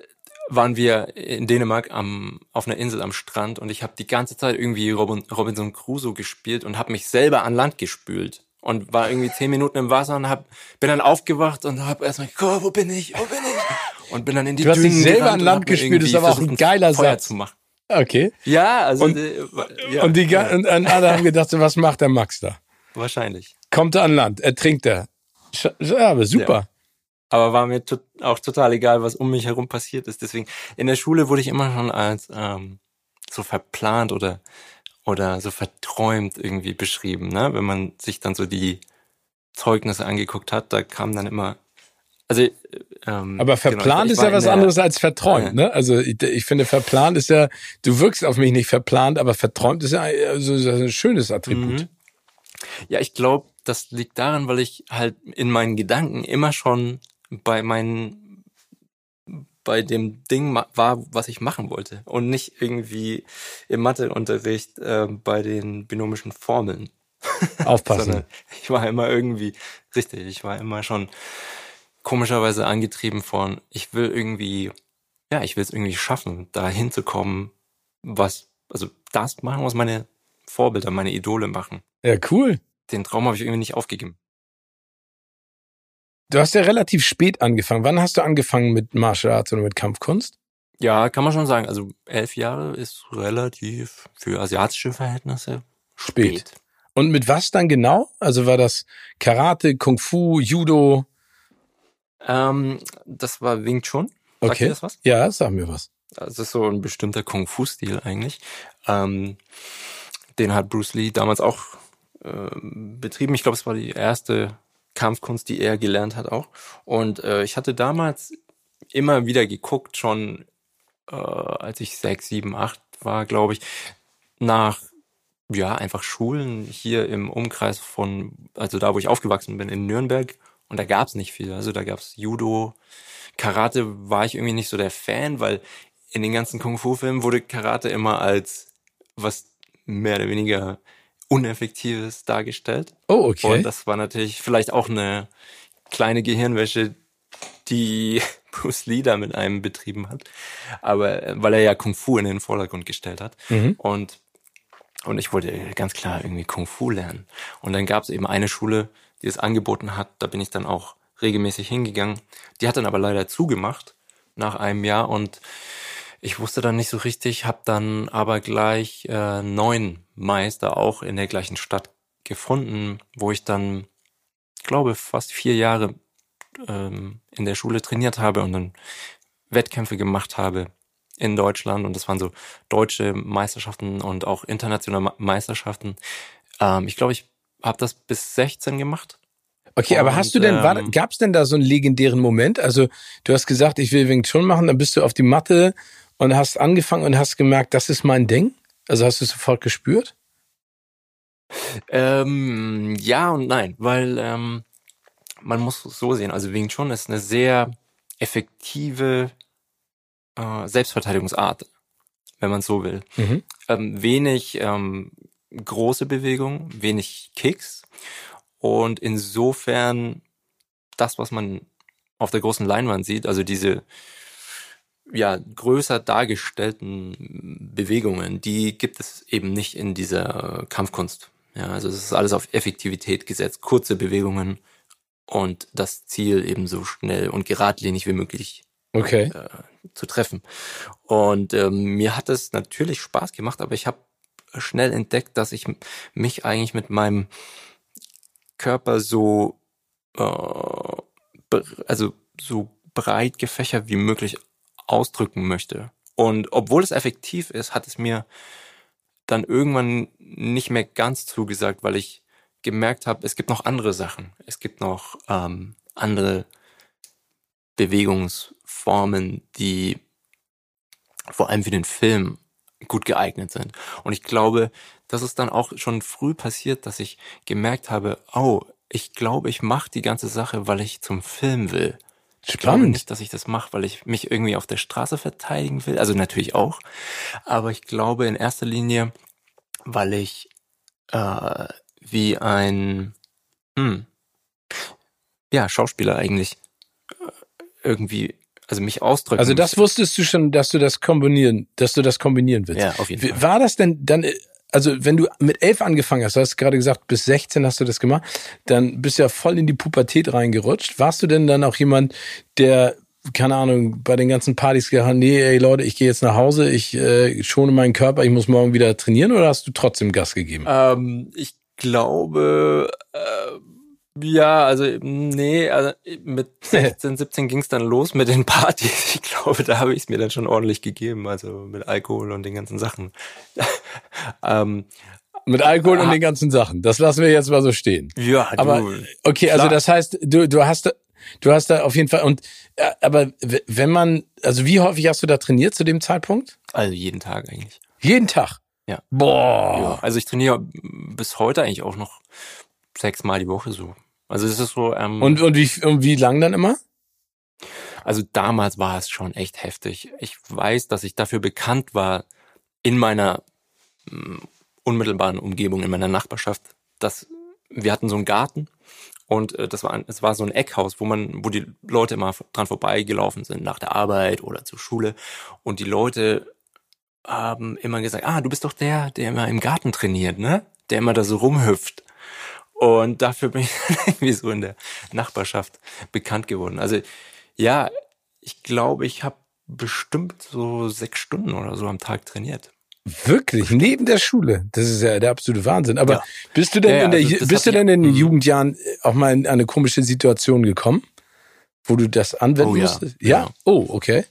waren wir in Dänemark am, auf einer Insel am Strand und ich habe die ganze Zeit irgendwie Robin, Robinson Crusoe gespielt und habe mich selber an Land gespült und war irgendwie zehn Minuten im Wasser und hab, bin dann aufgewacht und habe erstmal, oh, wo bin ich, wo bin ich? Und bin dann in die Du hast dich Dünen selber an Land gespült, ist aber auch ein geiler Feuer Satz. zu machen. Okay. Ja, also Und- äh, ja, und die ja, und, alle haben gedacht, was macht der Max da? wahrscheinlich. Kommt er an Land, ertrinkt er. Ja, aber super. Aber war mir to auch total egal, was um mich herum passiert ist. Deswegen, in der Schule wurde ich immer schon als ähm, so verplant oder oder so verträumt irgendwie beschrieben, ne? Wenn man sich dann so die Zeugnisse angeguckt hat, da kam dann immer, also ähm, Aber genau, verplant ich ist ja was der- anderes als verträumt, ne? Also ich, ich finde, verplant ist ja, du wirkst auf mich nicht verplant, aber verträumt ist ja also, so ein schönes Attribut. Mhm. Ja, ich glaube, das liegt daran, weil ich halt in meinen Gedanken immer schon bei meinen bei dem Ding war, was ich machen wollte und nicht irgendwie im Matheunterricht äh, bei den binomischen Formeln. Aufpassen. Ich war immer irgendwie richtig, ich war immer schon komischerweise angetrieben von, ich will irgendwie, ja, ich will es irgendwie schaffen, da hinzukommen, was, also das machen, was meine Vorbilder, meine Idole machen Ja, cool. den Traum habe ich irgendwie nicht aufgegeben. Du hast ja relativ spät angefangen. Wann hast du angefangen mit Martial Arts oder mit Kampfkunst? Ja, kann man schon sagen. Also elf Jahre ist relativ für asiatische Verhältnisse Spät. spät. Und mit was dann genau? Also war das Karate, Kung Fu, Judo? Ähm, das war Wing Chun. Sagt Okay. das was? Ja, sag mir was. Das ist so ein bestimmter Kung-Fu-Stil eigentlich. Ähm, den hat Bruce Lee damals auch ähm, betrieben. Ich glaube, es war die erste Kampfkunst, die er gelernt hat auch. Und äh, ich hatte damals immer wieder geguckt, schon äh, als ich sechs, sieben, acht war, glaube ich, nach ja einfach Schulen hier im Umkreis von, also da, wo ich aufgewachsen bin, in Nürnberg. Und da gab's nicht viel. Also da gab's Judo, Karate war ich irgendwie nicht so der Fan, weil in den ganzen Kung-Fu-Filmen wurde Karate immer als was mehr oder weniger Uneffektives dargestellt. Oh, okay. Und das war natürlich vielleicht auch eine kleine Gehirnwäsche, die Bruce Lee da mit einem betrieben hat. Aber weil er ja Kung Fu in den Vordergrund gestellt hat. Mhm. Und, und ich wollte ganz klar irgendwie Kung Fu lernen. Und dann gab es eben eine Schule, die es angeboten hat. Da bin ich dann auch regelmäßig hingegangen. Die hat dann aber leider zugemacht nach einem Jahr und ich wusste dann nicht so richtig, habe dann aber gleich äh, neun Meister auch in der gleichen Stadt gefunden, wo ich dann, glaube fast vier Jahre ähm, in der Schule trainiert habe und dann Wettkämpfe gemacht habe in Deutschland und das waren so deutsche Meisterschaften und auch internationale Meisterschaften. Ähm, ich glaube, ich habe das bis 16 gemacht. Okay, aber hast du Und, denn, ähm, gab's denn da so einen legendären Moment? Also du hast gesagt, ich will Wing Chun machen, dann bist du auf die Matte und hast angefangen und hast gemerkt, das ist mein Ding? Also hast du es sofort gespürt? Ähm, ja und nein, weil ähm, man muss es so sehen. Also Wing Chun ist eine sehr effektive äh, Selbstverteidigungsart, wenn man so will. Mhm. Ähm, wenig ähm, große Bewegung, wenig Kicks und insofern das, was man auf der großen Leinwand sieht, also diese ja größer dargestellten Bewegungen, die gibt es eben nicht in dieser Kampfkunst. Ja, also es ist alles auf Effektivität gesetzt, kurze Bewegungen und das Ziel eben so schnell und geradlinig wie möglich okay. äh, zu treffen. Und ähm, mir hat es natürlich Spaß gemacht, aber ich habe schnell entdeckt, dass ich mich eigentlich mit meinem Körper so äh, also so breit gefächert wie möglich ausdrücken möchte. Und obwohl es effektiv ist, hat es mir dann irgendwann nicht mehr ganz zugesagt, weil ich gemerkt habe, es gibt noch andere Sachen. Es gibt noch ähm, andere Bewegungsformen, die vor allem für den Film gut geeignet sind. Und ich glaube, das ist dann auch schon früh passiert, dass ich gemerkt habe, oh, ich glaube, ich mache die ganze Sache, weil ich zum Film will. Ich glaube nicht, dass ich das mache, weil ich mich irgendwie auf der Straße verteidigen will. Also natürlich auch. Aber ich glaube in erster Linie, weil ich äh, wie ein hm, ja, Schauspieler eigentlich äh, irgendwie also mich ausdrücken. Also das wusstest du schon, dass du das kombinieren, dass du das kombinieren willst. Ja, auf jeden Fall. War das denn dann, also wenn du mit elf angefangen hast, du hast gerade gesagt, bis 16 hast du das gemacht, dann bist du ja voll in die Pubertät reingerutscht. Warst du denn dann auch jemand, der keine Ahnung, bei den ganzen Partys gesagt, nee, ey Leute, ich gehe jetzt nach Hause, ich äh, schone meinen Körper, ich muss morgen wieder trainieren oder hast du trotzdem Gas gegeben? Ähm, ich glaube, äh, ja, also nee, also mit 16, 17 ging es dann los mit den Partys. Ich glaube, da habe ich es mir dann schon ordentlich gegeben, also mit Alkohol und den ganzen Sachen. ähm, mit Alkohol ah, und den ganzen Sachen. Das lassen wir jetzt mal so stehen. Ja, du, aber okay, also das heißt, du du hast du hast da auf jeden Fall und aber wenn man also wie häufig hast du da trainiert zu dem Zeitpunkt? Also jeden Tag eigentlich. Jeden Tag. Ja. Boah. Ja, also ich trainiere bis heute eigentlich auch noch sechsmal die Woche so. Also es ist so. Ähm, und und wie und wie lang dann immer? Also damals war es schon echt heftig. Ich weiß, dass ich dafür bekannt war in meiner mh, mm, unmittelbaren Umgebung, in meiner Nachbarschaft, dass wir hatten so einen Garten und äh, das war ein, es war so ein Eckhaus, wo man, wo die Leute immer dran vorbeigelaufen sind nach der Arbeit oder zur Schule und die Leute haben immer gesagt, ah, du bist doch der, der immer im Garten trainiert, ne? Der immer da so rumhüpft. Und dafür bin ich irgendwie so in der Nachbarschaft bekannt geworden. Also ja, ich glaube, ich habe bestimmt so sechs Stunden oder so am Tag trainiert. Wirklich? Neben der Schule? Das ist ja der absolute Wahnsinn. Aber ja. bist du denn ja, in der, also bist du denn in den mhm. Jugendjahren auch mal in eine komische Situation gekommen, wo du das anwenden oh, ja. musstest? Ja? Oh, okay.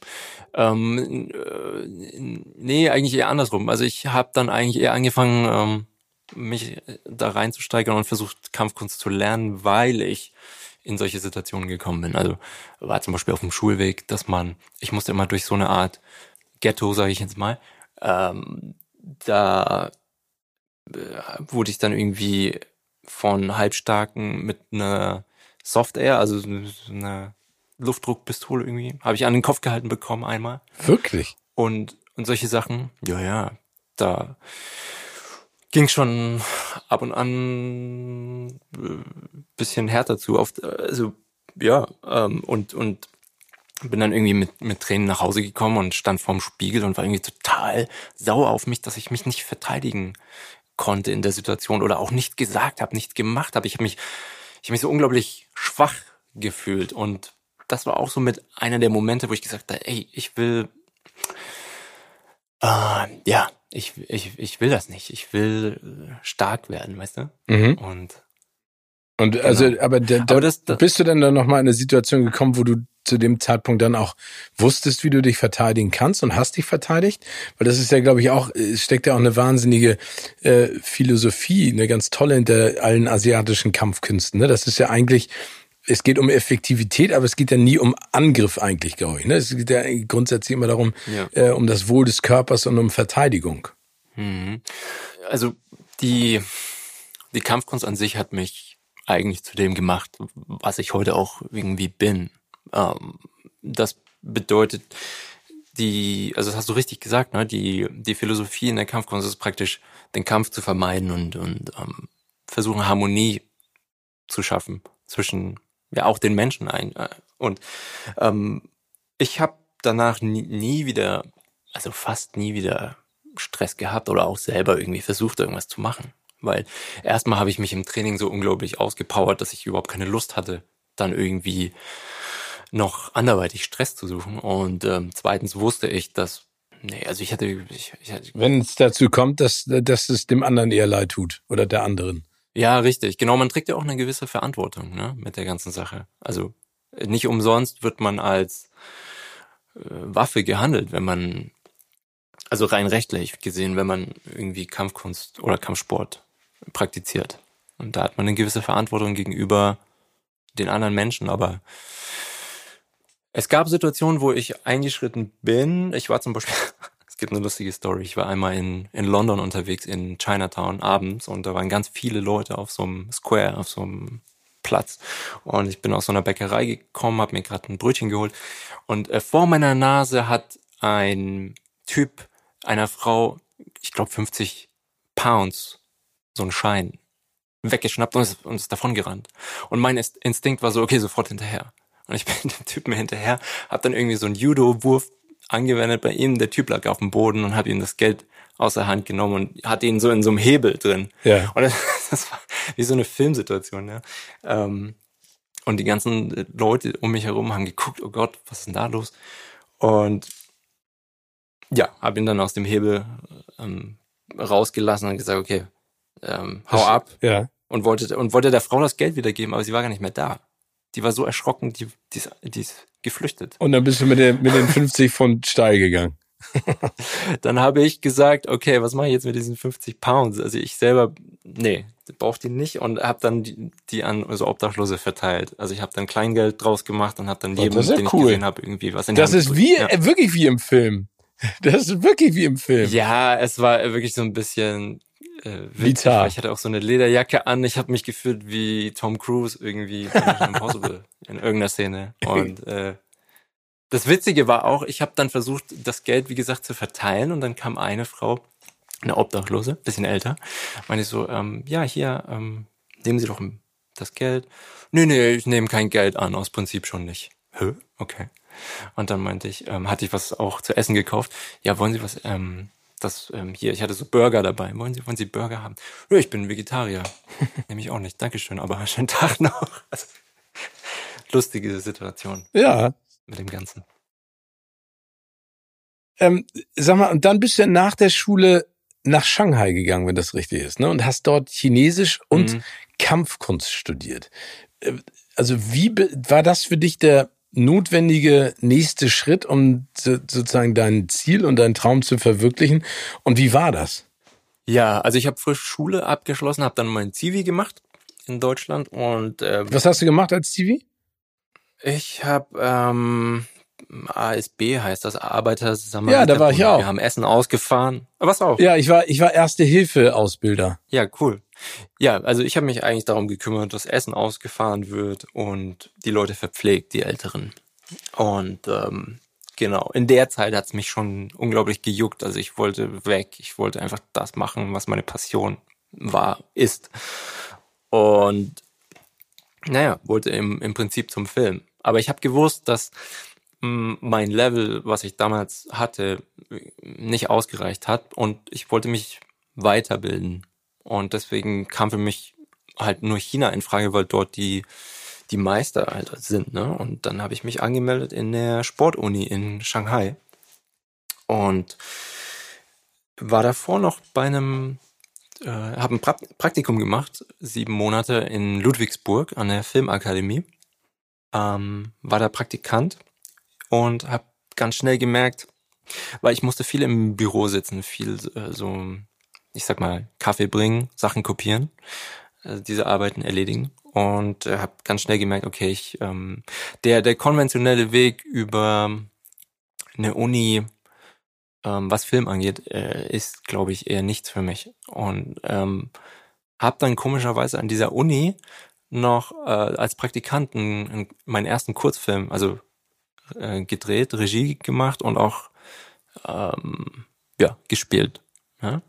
Ähm, äh, nee, eigentlich eher andersrum. Also ich habe dann eigentlich eher angefangen, ähm, mich äh, da reinzusteigern und versucht, Kampfkunst zu lernen, weil ich in solche Situationen gekommen bin. Also war zum Beispiel auf dem Schulweg, dass man, ich musste immer durch so eine Art Ghetto, sage ich jetzt mal, ähm, da äh, wurde ich dann irgendwie von Halbstarken mit einer Soft Air, also so eine Luftdruckpistole irgendwie, habe ich an den Kopf gehalten bekommen einmal. Wirklich? Und, und solche Sachen, ja, ja, da ging schon ab und an äh, bisschen härter zu. Auf, also ja, ähm, und, und bin dann irgendwie mit, mit Tränen nach Hause gekommen und stand vorm Spiegel und war irgendwie total sauer auf mich, dass ich mich nicht verteidigen konnte in der Situation oder auch nicht gesagt habe, nicht gemacht habe. Ich habe mich, ich habe mich so unglaublich schwach gefühlt und das war auch so mit einer der Momente, wo ich gesagt habe, ey, ich will, äh, ja, ich, ich, ich will das nicht. Ich will äh, stark werden, weißt du? Mhm. Und und also, genau. aber, da, aber das, das, bist du denn dann nochmal in eine Situation gekommen, wo du zu dem Zeitpunkt dann auch wusstest, wie du dich verteidigen kannst und hast dich verteidigt? Weil das ist ja, glaube ich, auch, es steckt ja auch eine wahnsinnige äh, Philosophie, eine ganz tolle hinter allen asiatischen Kampfkünsten. Ne? Das ist ja eigentlich, es geht um Effektivität, aber es geht ja nie um Angriff eigentlich, glaube ich. Ne? Es geht ja grundsätzlich immer darum, ja. äh, um das Wohl des Körpers und um Verteidigung. Mhm. Also die, die Kampfkunst an sich hat mich eigentlich zu dem gemacht, was ich heute auch irgendwie bin. Ähm, das bedeutet, die, also das hast du richtig gesagt, ne? Die, die Philosophie in der Kampfkunst ist praktisch, den Kampf zu vermeiden und, und ähm, versuchen, Harmonie zu schaffen zwischen ja auch den Menschen ein, äh, Und ähm, ich habe danach nie, nie wieder, also fast nie wieder Stress gehabt oder auch selber irgendwie versucht, irgendwas zu machen. Weil erstmal habe ich mich im Training so unglaublich ausgepowert, dass ich überhaupt keine Lust hatte, dann irgendwie noch anderweitig Stress zu suchen. Und ähm, zweitens wusste ich, dass, nee, also ich hatte, ich, ich hatte Wenn es dazu kommt, dass, dass es dem anderen eher leid tut oder der anderen. Ja, richtig. Genau, man trägt ja auch eine gewisse Verantwortung ne, mit der ganzen Sache. Also nicht umsonst wird man als äh, Waffe gehandelt, wenn man, also rein rechtlich gesehen, wenn man irgendwie Kampfkunst oder Kampfsport praktiziert. Und da hat man eine gewisse Verantwortung gegenüber den anderen Menschen. Aber es gab Situationen, wo ich eingeschritten bin. Ich war zum Beispiel, gibt eine lustige Story. Ich war einmal in, in London unterwegs, in Chinatown abends und da waren ganz viele Leute auf so einem Square, auf so einem Platz. Und ich bin aus so einer Bäckerei gekommen, habe mir gerade ein Brötchen geholt und äh, vor meiner Nase hat ein Typ einer Frau, ich glaube 50 Pounds, so einen Schein weggeschnappt und ist, und ist davon gerannt. Und mein Instinkt war so, okay, sofort hinterher. Und ich bin dem Typen hinterher, habe dann irgendwie so einen Judo-Wurf angewendet bei ihm. Der Typ lag auf dem Boden und habe ihm das Geld aus der Hand genommen und hatte ihn so in so einem Hebel drin. Ja. Und das, das war wie so eine Filmsituation, ja. Ähm, und die ganzen Leute um mich herum haben geguckt, oh Gott, was ist denn da los? Und ja, habe ihn dann aus dem Hebel ähm, rausgelassen und gesagt, okay, ähm, hau ab. Ja. Und wollte, und wollte der Frau das Geld wiedergeben, aber sie war gar nicht mehr da. Die war so erschrocken, die, die, die ist geflüchtet. Und dann bist du mit, den mit den 50 Pfund steil gegangen. dann habe ich gesagt, okay, was mache ich jetzt mit diesen 50 Pounds? Also ich selber, nee, brauchte die nicht und habe dann die, die an so Obdachlose verteilt. Also ich habe dann Kleingeld draus gemacht und habe dann jedem, ist ja den cool. ich gesehen habe, irgendwie was in die Das Hand ist wie, ja. äh, wirklich wie im Film. Das ist wirklich wie im Film. ja, es war wirklich so ein bisschen äh, witzig, weil ich hatte auch so eine Lederjacke an. Ich habe mich gefühlt wie Tom Cruise irgendwie bei Impossible in irgendeiner Szene. Und äh, das Witzige war auch, ich habe dann versucht, das Geld, wie gesagt, zu verteilen und dann kam eine Frau, eine Obdachlose, bisschen älter, meinte so, ähm, ja, hier, ähm, nehmen Sie doch das Geld. Nee, nee, ich nehme kein Geld an, aus Prinzip schon nicht. Hä? Okay. Und dann meinte ich, ähm, hatte ich was auch zu essen gekauft. Ja, wollen Sie was, ähm, das, ähm, hier, ich hatte so Burger dabei. Wollen Sie, wollen Sie Burger haben? Ja, ich bin Vegetarier. Nehme ich auch nicht. Dankeschön, aber schönen Tag noch. Also, lustige Situation Ja. mit dem Ganzen. Ähm, sag mal, und dann bist du nach der Schule nach Shanghai gegangen, wenn das richtig ist, ne? Und hast dort Chinesisch und Mhm. Kampfkunst studiert. Äh, Also wie war das für dich der notwendige nächste Schritt, um so- sozusagen dein Ziel und deinen Traum zu verwirklichen? Und wie war das? Ja, also ich habe frisch Schule abgeschlossen, habe dann mein Zivi gemacht in Deutschland und äh, Was hast du gemacht als TV? ich habe ähm, ASB heißt das Arbeiter Ja, da war ich auch. Wir haben Essen ausgefahren. Was auch? Ja, ich war ich war Erste Hilfe Ausbilder. Ja, cool. Ja, also ich habe mich eigentlich darum gekümmert, dass Essen ausgefahren wird und die Leute verpflegt, die Älteren. Und ähm, genau, in der Zeit hat's mich schon unglaublich gejuckt. Also ich wollte weg, ich wollte einfach das machen, was meine Passion war, ist. Und naja, wollte im, im Prinzip zum Film. Aber ich habe gewusst, dass mh, mein Level, was ich damals hatte, nicht ausgereicht hat und ich wollte mich weiterbilden. Und deswegen kam für mich halt nur China in Frage, weil dort die, die Meister halt sind. Ne? Und dann habe ich mich angemeldet in der Sportuni in Shanghai. Und war davor noch bei einem, äh, habe ein pra Praktikum gemacht, sieben Monate in Ludwigsburg an der Filmakademie. Ähm, war da Praktikant und habe ganz schnell gemerkt, weil ich musste viel im Büro sitzen, viel äh, so, ich sag mal, Kaffee bringen, Sachen kopieren, äh, diese Arbeiten erledigen und äh, habe ganz schnell gemerkt, okay, ich ähm, der der konventionelle Weg über eine Uni, ähm, was Film angeht, äh, ist, glaube ich, eher nichts für mich und ähm, habe dann komischerweise an dieser Uni noch äh, als Praktikanten meinen ersten Kurzfilm, also äh, gedreht, Regie gemacht und auch ähm, ja gespielt. Ja?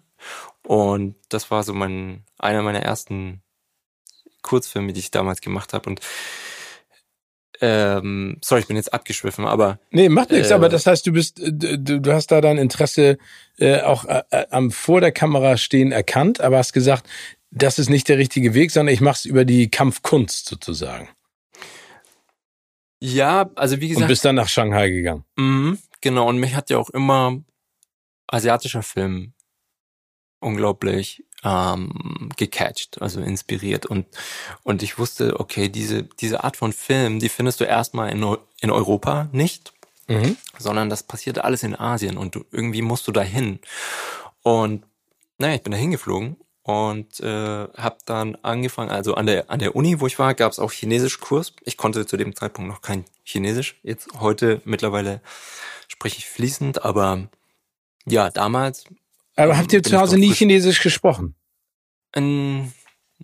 Und das war so mein einer meiner ersten Kurzfilme, die ich damals gemacht habe. Und ähm, sorry, ich bin jetzt abgeschwiffen, aber. Nee, macht nichts, äh, aber das heißt, du bist, äh, du, du hast da dein Interesse äh, auch äh, am vor der Kamera stehen erkannt, aber hast gesagt, das ist nicht der richtige Weg, sondern ich mache es über die Kampfkunst sozusagen. Ja, also wie gesagt. Und bist dann nach Shanghai gegangen. Mhm, genau, und mich hat ja auch immer asiatischer Film unglaublich ähm, gecatcht, also inspiriert. Und, und ich wusste, okay, diese, diese Art von Film, die findest du erstmal in, in Europa nicht, Mhm. sondern das passiert alles in Asien und du, irgendwie musst du dahin. Und naja, ich bin da hingeflogen und äh, habe dann angefangen, also an der an der Uni, wo ich war, gab es auch Chinesischkurs. Ich konnte zu dem Zeitpunkt noch kein Chinesisch. Jetzt heute mittlerweile spreche ich fließend, aber ja, damals. Aber habt ihr zu Hause nie Chinesisch gesprochen? Ähm,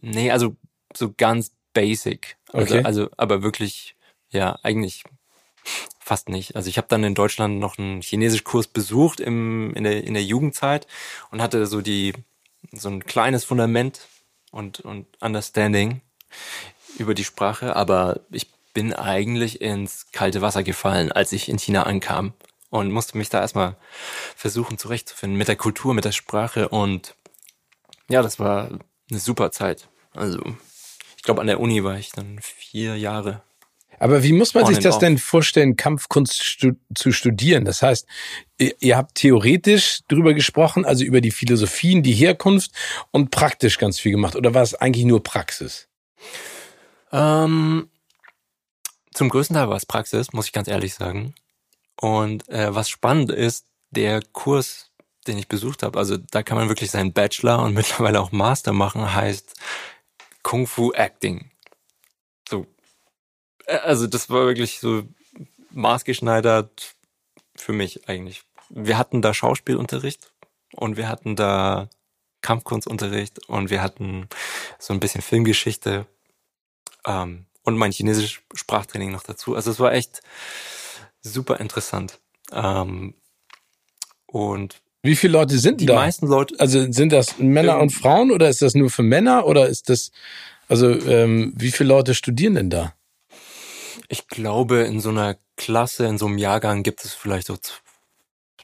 nee, also so ganz basic. Also, Okay. also aber wirklich, ja, eigentlich fast nicht. Also ich habe dann in Deutschland noch einen Chinesischkurs besucht im, in, der, in der Jugendzeit und hatte so die so ein kleines Fundament und, und Understanding über die Sprache, aber ich bin eigentlich ins kalte Wasser gefallen, als ich in China ankam und musste mich da erstmal versuchen zurechtzufinden mit der Kultur, mit der Sprache und ja, das war eine super Zeit. Also ich glaube, an der Uni war ich dann vier Jahre. Aber wie muss man sich das off. denn vorstellen, Kampfkunst stu zu studieren? Das heißt, ihr, ihr habt theoretisch drüber gesprochen, also über die Philosophien, die Herkunft und praktisch ganz viel gemacht. Oder war es eigentlich nur Praxis? Ähm, zum größten Teil war es Praxis, muss ich ganz ehrlich sagen. Und äh, was spannend ist, der Kurs, den ich besucht habe, also da kann man wirklich seinen Bachelor und mittlerweile auch Master machen, heißt Kung Fu Acting. So, äh, also das war wirklich so maßgeschneidert für mich eigentlich. Wir hatten da Schauspielunterricht und wir hatten da Kampfkunstunterricht und wir hatten so ein bisschen Filmgeschichte ähm, und mein chinesisch Sprachtraining noch dazu. Also es war echt super interessant. Ähm, und Wie viele Leute sind die da? meisten Leute, Also sind das Männer Ähm, und Frauen oder ist das nur für Männer oder ist das, also ähm, wie viele Leute studieren denn da? ich glaube, in so einer Klasse, in so einem Jahrgang gibt es vielleicht so z-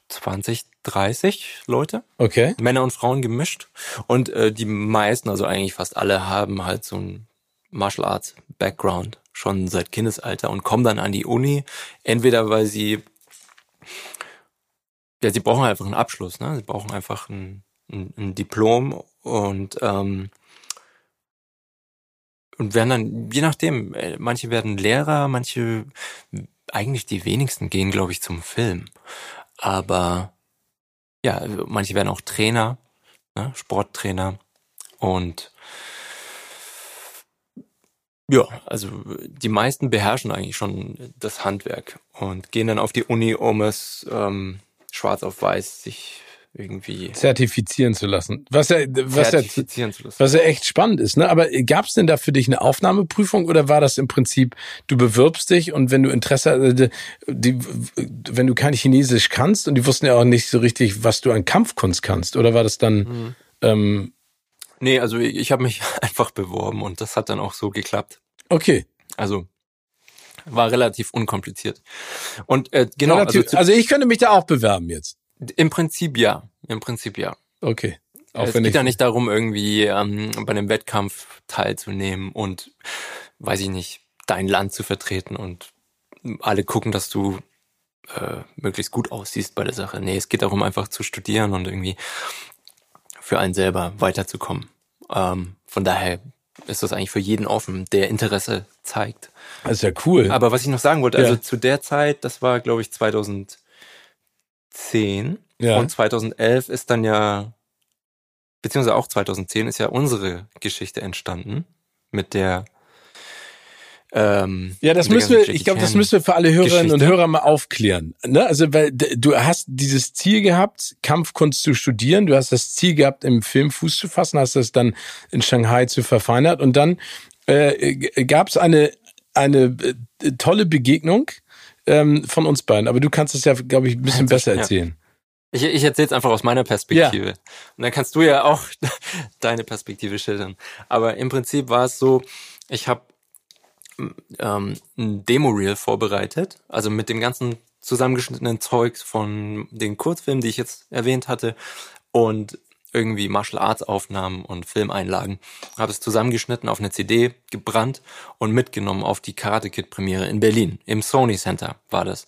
20, 30 Leute. Okay. Männer und Frauen gemischt. Und äh, die meisten, also eigentlich fast alle, haben halt so ein Martial Arts Background schon seit Kindesalter und kommen dann an die Uni, entweder weil sie ja, sie brauchen einfach einen Abschluss, ne? Sie brauchen einfach ein, ein, ein Diplom und ähm, und werden dann, je nachdem, äh, manche werden Lehrer, manche, eigentlich die wenigsten gehen, glaube ich, zum Film. Aber ja, manche werden auch Trainer, ne, Sporttrainer und ja, also die meisten beherrschen eigentlich schon das Handwerk und gehen dann auf die Uni, um es ähm, schwarz auf weiß sich irgendwie Zertifizieren zu lassen. Was ja, was ja, zertifizieren zu lassen. was ja echt spannend ist, ne? Aber gab es denn da für dich eine Aufnahmeprüfung oder war das im Prinzip, du bewirbst dich und wenn du Interesse, äh, die, wenn du kein Chinesisch kannst und die wussten ja auch nicht so richtig, was du an Kampfkunst kannst, oder war das dann, Mhm. ähm, Nee, also ich, ich habe mich einfach beworben und das hat dann auch so geklappt. okay. Also war relativ unkompliziert. Und äh, genau, also, Relativ, zu, also ich könnte mich da auch bewerben jetzt. im Prinzip ja, im Prinzip ja. Okay. Auch es wenn geht ja nicht darum, irgendwie ähm, bei einem Wettkampf teilzunehmen und, weiß ich nicht, dein Land zu vertreten und alle gucken, dass du äh, möglichst gut aussiehst bei der Sache. Nee, es geht darum, einfach zu studieren und irgendwie für einen selber weiterzukommen. Ähm, von daher ist das eigentlich für jeden offen, der Interesse zeigt. das ist ja cool. Aber was ich noch sagen wollte, also Ja. zu der Zeit, das war glaube ich 2010 Ja. und 2011 ist dann ja, beziehungsweise auch 2010 ist ja unsere Geschichte entstanden mit der ähm, Ja, das müssen wir, ich glaube, das müssen wir für alle Hörerinnen und Geschichte. Hörer mal aufklären. Ne? Also, weil du hast dieses Ziel gehabt, Kampfkunst zu studieren, du hast das Ziel gehabt, im Film Fuß zu fassen, hast das dann in Shanghai zu verfeinert und dann äh, gab es eine, eine äh, tolle Begegnung ähm, von uns beiden. Aber du kannst es ja, glaube ich, ein bisschen Ja, besser ja. erzählen. Ich, ich erzähle es einfach aus meiner Perspektive. Und dann kannst du ja auch deine Perspektive schildern. Aber im Prinzip war es so, ich habe ähm, ein Demo-Reel vorbereitet, also mit dem ganzen zusammengeschnittenen Zeugs von den Kurzfilmen, die ich jetzt erwähnt hatte und irgendwie Martial Arts Aufnahmen und Filmeinlagen. Habe es zusammengeschnitten auf eine CD, gebrannt und mitgenommen auf die Karate Kid Premiere in Berlin. Im Sony Center war das.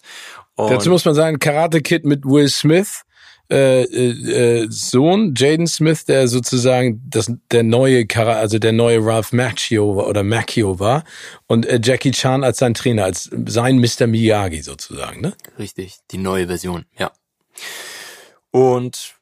Und Dazu muss man sagen, Karate Kid mit Will Smith äh, äh, äh, Sohn, Jaden Smith, der sozusagen das, der neue Kara, also der neue Ralph Macchio oder Macchio war und äh, Jackie Chan als sein Trainer, als sein Mr. Miyagi sozusagen, ne? Richtig, die neue Version, ja. Und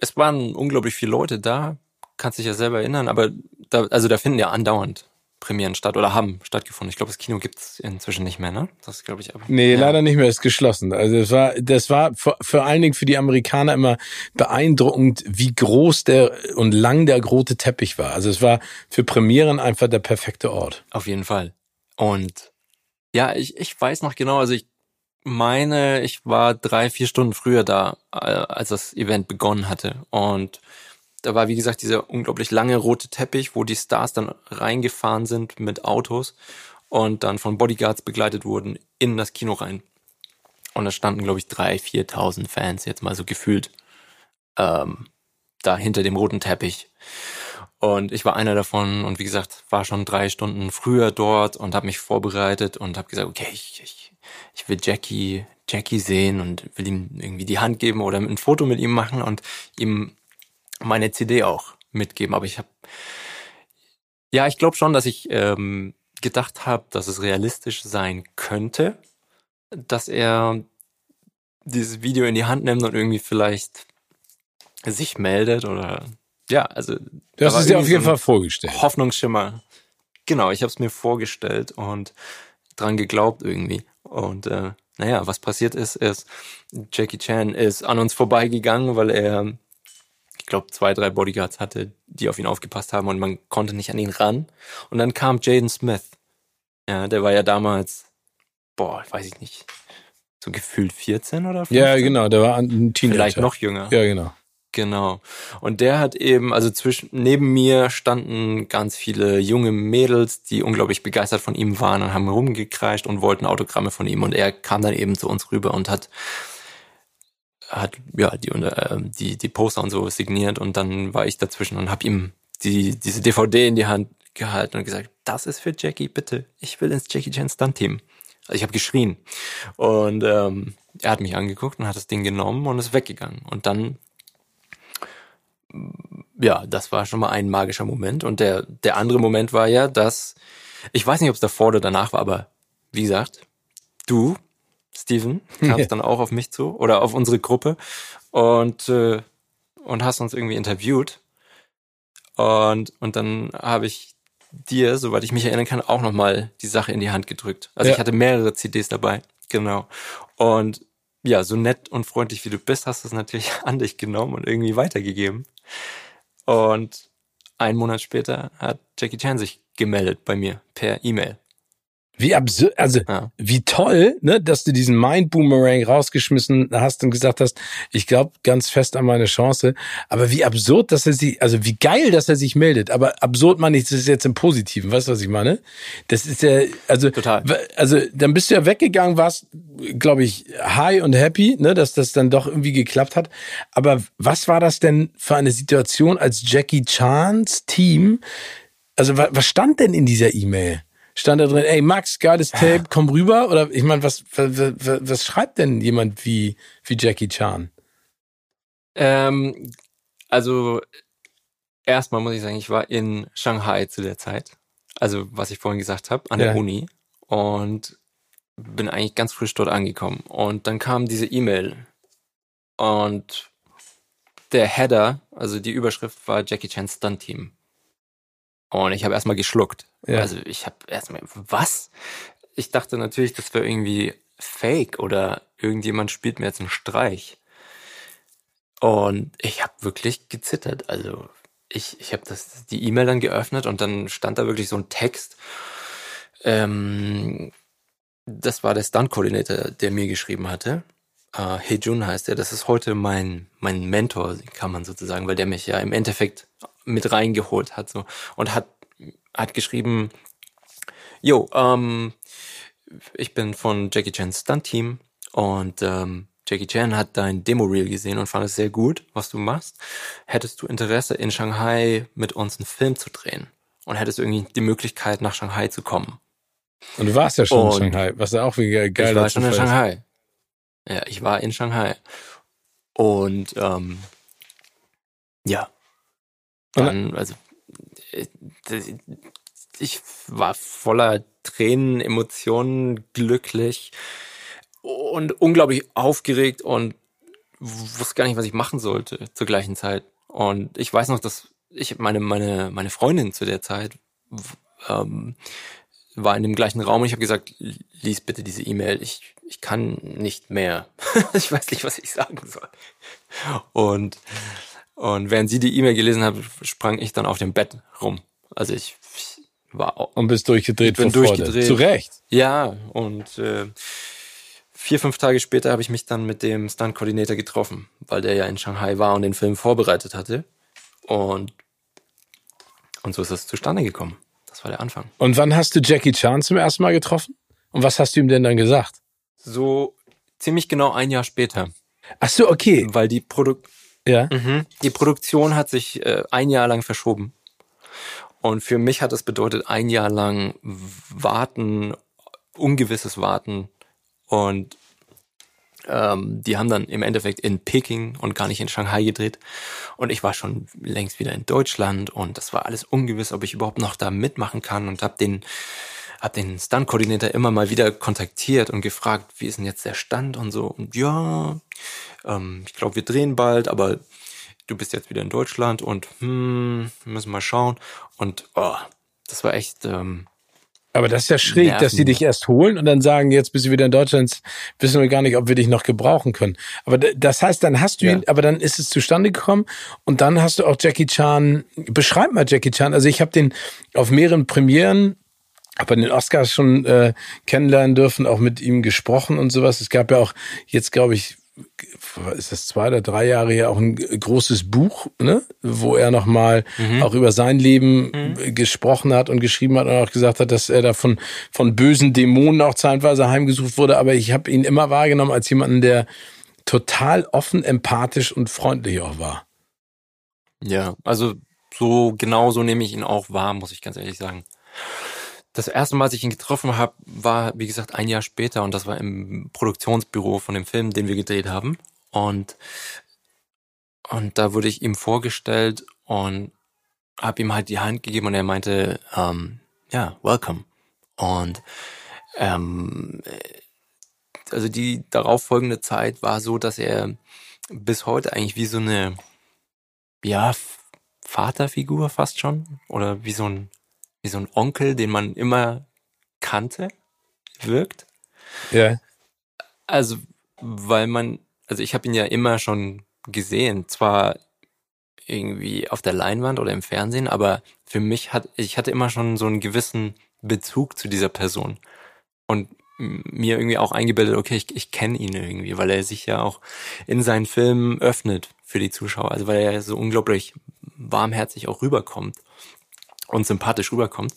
es waren unglaublich viele Leute da, kannst dich ja selber erinnern, aber da, also da finden ja andauernd Premieren statt oder haben stattgefunden. Ich glaube, das Kino gibt's inzwischen nicht mehr, ne? Das glaube ich aber. Nee, ja. leider nicht mehr, ist geschlossen. Also es war, das war vor, vor allen Dingen für die Amerikaner immer beeindruckend, wie groß der und lang der rote Teppich war. Also es war für Premieren einfach der perfekte Ort. Auf jeden Fall. Und ja, ich, ich weiß noch genau, also ich meine, ich war drei, vier Stunden früher da, äh, als das Event begonnen hatte. Und da war, wie gesagt, dieser unglaublich lange rote Teppich, wo die Stars dann reingefahren sind mit Autos und dann von Bodyguards begleitet wurden in das Kino rein. Und da standen, glaube ich, drei, viertausend Fans jetzt mal so gefühlt ähm, da hinter dem roten Teppich. Und ich war einer davon und wie gesagt, war schon drei Stunden früher dort und habe mich vorbereitet und habe gesagt, okay, ich, ich, ich will Jackie, Jackie sehen und will ihm irgendwie die Hand geben oder ein Foto mit ihm machen und ihm meine CD auch mitgeben. Aber ich habe, ja, ich glaube schon, dass ich ähm, gedacht habe, dass es realistisch sein könnte, dass er dieses Video in die Hand nimmt und irgendwie vielleicht sich meldet oder ja, also das ist dir auf jeden so Fall vorgestellt. Hoffnungsschimmer. Genau, ich habe es mir vorgestellt und dran geglaubt irgendwie. Und äh, naja, was passiert ist, ist, Jackie Chan ist an uns vorbeigegangen, weil er glaube, zwei, drei Bodyguards hatte, die auf ihn aufgepasst haben und man konnte nicht an ihn ran. Und dann kam Jaden Smith. Ja, der war ja damals, boah, weiß ich nicht, so gefühlt 14 oder 15? Ja, genau, der war ein Teenager. Vielleicht noch jünger. Ja, genau. Genau. Und der hat eben, also zwischen, neben mir standen ganz viele junge Mädels, die unglaublich begeistert von ihm waren und haben rumgekreischt und wollten Autogramme von ihm. Und er kam dann eben zu uns rüber und hat hat ja die, äh, die, die Poster und so signiert und dann war ich dazwischen und habe ihm die, diese DVD in die Hand gehalten und gesagt, das ist für Jackie, bitte. Ich will ins Jackie Chan Stunt Team. Also ich habe geschrien. Und ähm, er hat mich angeguckt und hat das Ding genommen und ist weggegangen. Und dann, ja, das war schon mal ein magischer Moment. Und der, der andere Moment war ja, dass, ich weiß nicht, ob es davor oder danach war, aber wie gesagt, du Steven, kamst ja. dann auch auf mich zu oder auf unsere Gruppe und, äh, und hast uns irgendwie interviewt. Und, und dann habe ich dir, soweit ich mich erinnern kann, auch nochmal die Sache in die Hand gedrückt. Also ja. ich hatte mehrere CDs dabei, genau. Und ja, so nett und freundlich wie du bist, hast du es natürlich an dich genommen und irgendwie weitergegeben. Und einen Monat später hat Jackie Chan sich gemeldet bei mir per E-Mail. Wie absurd, also ja. wie toll, ne, dass du diesen Mind Boomerang rausgeschmissen hast und gesagt hast, ich glaube ganz fest an meine Chance. Aber wie absurd, dass er sich, also wie geil, dass er sich meldet. Aber absurd meine ich, das ist jetzt im Positiven, weißt du, was ich meine? Das ist ja, also, Total. also dann bist du ja weggegangen, warst, glaube ich, high und happy, ne, dass das dann doch irgendwie geklappt hat. Aber was war das denn für eine Situation als Jackie Chans Team? Also was stand denn in dieser E-Mail? Stand da drin, ey Max, geiles Tape, komm rüber? Oder ich meine, was, was, was schreibt denn jemand wie, wie Jackie Chan? Ähm, also erstmal muss ich sagen, ich war in Shanghai zu der Zeit. Also was ich vorhin gesagt habe, an der ja. Uni. Und bin eigentlich ganz frisch dort angekommen. Und dann kam diese E-Mail. Und der Header, also die Überschrift war Jackie Chan Stunt Team. Und ich habe erstmal geschluckt. Ja. Also ich habe erstmal, was? Ich dachte natürlich, das wäre irgendwie fake oder irgendjemand spielt mir jetzt einen Streich. Und ich habe wirklich gezittert. Also ich, ich habe das die E-Mail dann geöffnet und dann stand da wirklich so ein Text. Ähm, das war der Stunt-Koordinator, der mir geschrieben hatte. Uh, Jun heißt er. Das ist heute mein mein Mentor, kann man sozusagen, weil der mich ja im Endeffekt mit reingeholt hat so und hat hat geschrieben, Jo, ähm, ich bin von Jackie Chan's Stunt-Team und ähm, Jackie Chan hat dein Demo-Reel gesehen und fand es sehr gut, was du machst. Hättest du Interesse, in Shanghai mit uns einen Film zu drehen? Und hättest irgendwie die Möglichkeit, nach Shanghai zu kommen? Und du warst ja schon und in Shanghai, was ja auch wieder geil Ich war schon in Shanghai. Ja, ich war in Shanghai. Und ähm, ja. Dann, also äh, ich war voller Tränen, Emotionen, glücklich und unglaublich aufgeregt und wusste gar nicht, was ich machen sollte zur gleichen Zeit. Und ich weiß noch, dass ich meine meine meine Freundin zu der Zeit ähm, war in dem gleichen Raum und ich habe gesagt, lies bitte diese E-Mail. Ich ich kann nicht mehr. ich weiß nicht, was ich sagen soll. Und und während sie die E-Mail gelesen hat, sprang ich dann auf dem Bett rum. Also ich, ich war und bist durchgedreht. Bin durchgedreht. Zu Recht. Ja und äh, vier, fünf Tage später habe ich mich dann mit dem Stunt-Koordinator getroffen, weil der ja in Shanghai war und den Film vorbereitet hatte. Und, und so ist es zustande gekommen. Das war der Anfang. Und wann hast du Jackie Chan zum ersten Mal getroffen? Und was hast du ihm denn dann gesagt? So ziemlich genau ein Jahr später. Ach so, okay. Weil die Produ ja. Mhm. Die Produktion hat sich äh, ein Jahr lang verschoben. Und für mich hat es bedeutet, ein Jahr lang warten, ungewisses Warten und ähm, die haben dann im Endeffekt in Peking und gar nicht in Shanghai gedreht. Und ich war schon längst wieder in Deutschland und das war alles ungewiss, ob ich überhaupt noch da mitmachen kann und habe den hab den Stunt-Koordinator immer mal wieder kontaktiert und gefragt, wie ist denn jetzt der Stand und so. Und ja, ähm, ich glaube, wir drehen bald, aber du bist jetzt wieder in Deutschland und hm, müssen mal schauen. Und oh, das war echt ähm, aber das ist ja schräg, Nerven. dass sie dich erst holen und dann sagen, jetzt bist du wieder in Deutschland, wissen wir gar nicht, ob wir dich noch gebrauchen können. Aber das heißt, dann hast du ja. ihn, aber dann ist es zustande gekommen und dann hast du auch Jackie Chan, beschreib mal Jackie Chan, also ich habe den auf mehreren Premieren aber den Oscars schon äh, kennenlernen dürfen, auch mit ihm gesprochen und sowas. Es gab ja auch jetzt, glaube ich, ist das zwei oder drei Jahre her auch ein großes Buch, ne, wo er nochmal mhm. auch über sein Leben mhm. gesprochen hat und geschrieben hat und auch gesagt hat, dass er da von, von bösen Dämonen auch zeitweise heimgesucht wurde. Aber ich habe ihn immer wahrgenommen als jemanden, der total offen, empathisch und freundlich auch war. Ja, also so genau so nehme ich ihn auch wahr, muss ich ganz ehrlich sagen. Das erste Mal, als ich ihn getroffen habe, war, wie gesagt, ein Jahr später und das war im Produktionsbüro von dem Film, den wir gedreht haben. Und, und da wurde ich ihm vorgestellt und habe ihm halt die Hand gegeben und er meinte, ähm, ja, welcome. Und ähm, also die darauffolgende Zeit war so, dass er bis heute eigentlich wie so eine, ja, Vaterfigur fast schon oder wie so ein wie so ein Onkel, den man immer kannte, wirkt. Ja. Also, weil man, also ich habe ihn ja immer schon gesehen, zwar irgendwie auf der Leinwand oder im Fernsehen, aber für mich hat, ich hatte immer schon so einen gewissen Bezug zu dieser Person. Und mir irgendwie auch eingebildet, okay, ich, ich kenne ihn irgendwie, weil er sich ja auch in seinen Filmen öffnet für die Zuschauer, also weil er so unglaublich warmherzig auch rüberkommt und sympathisch rüberkommt.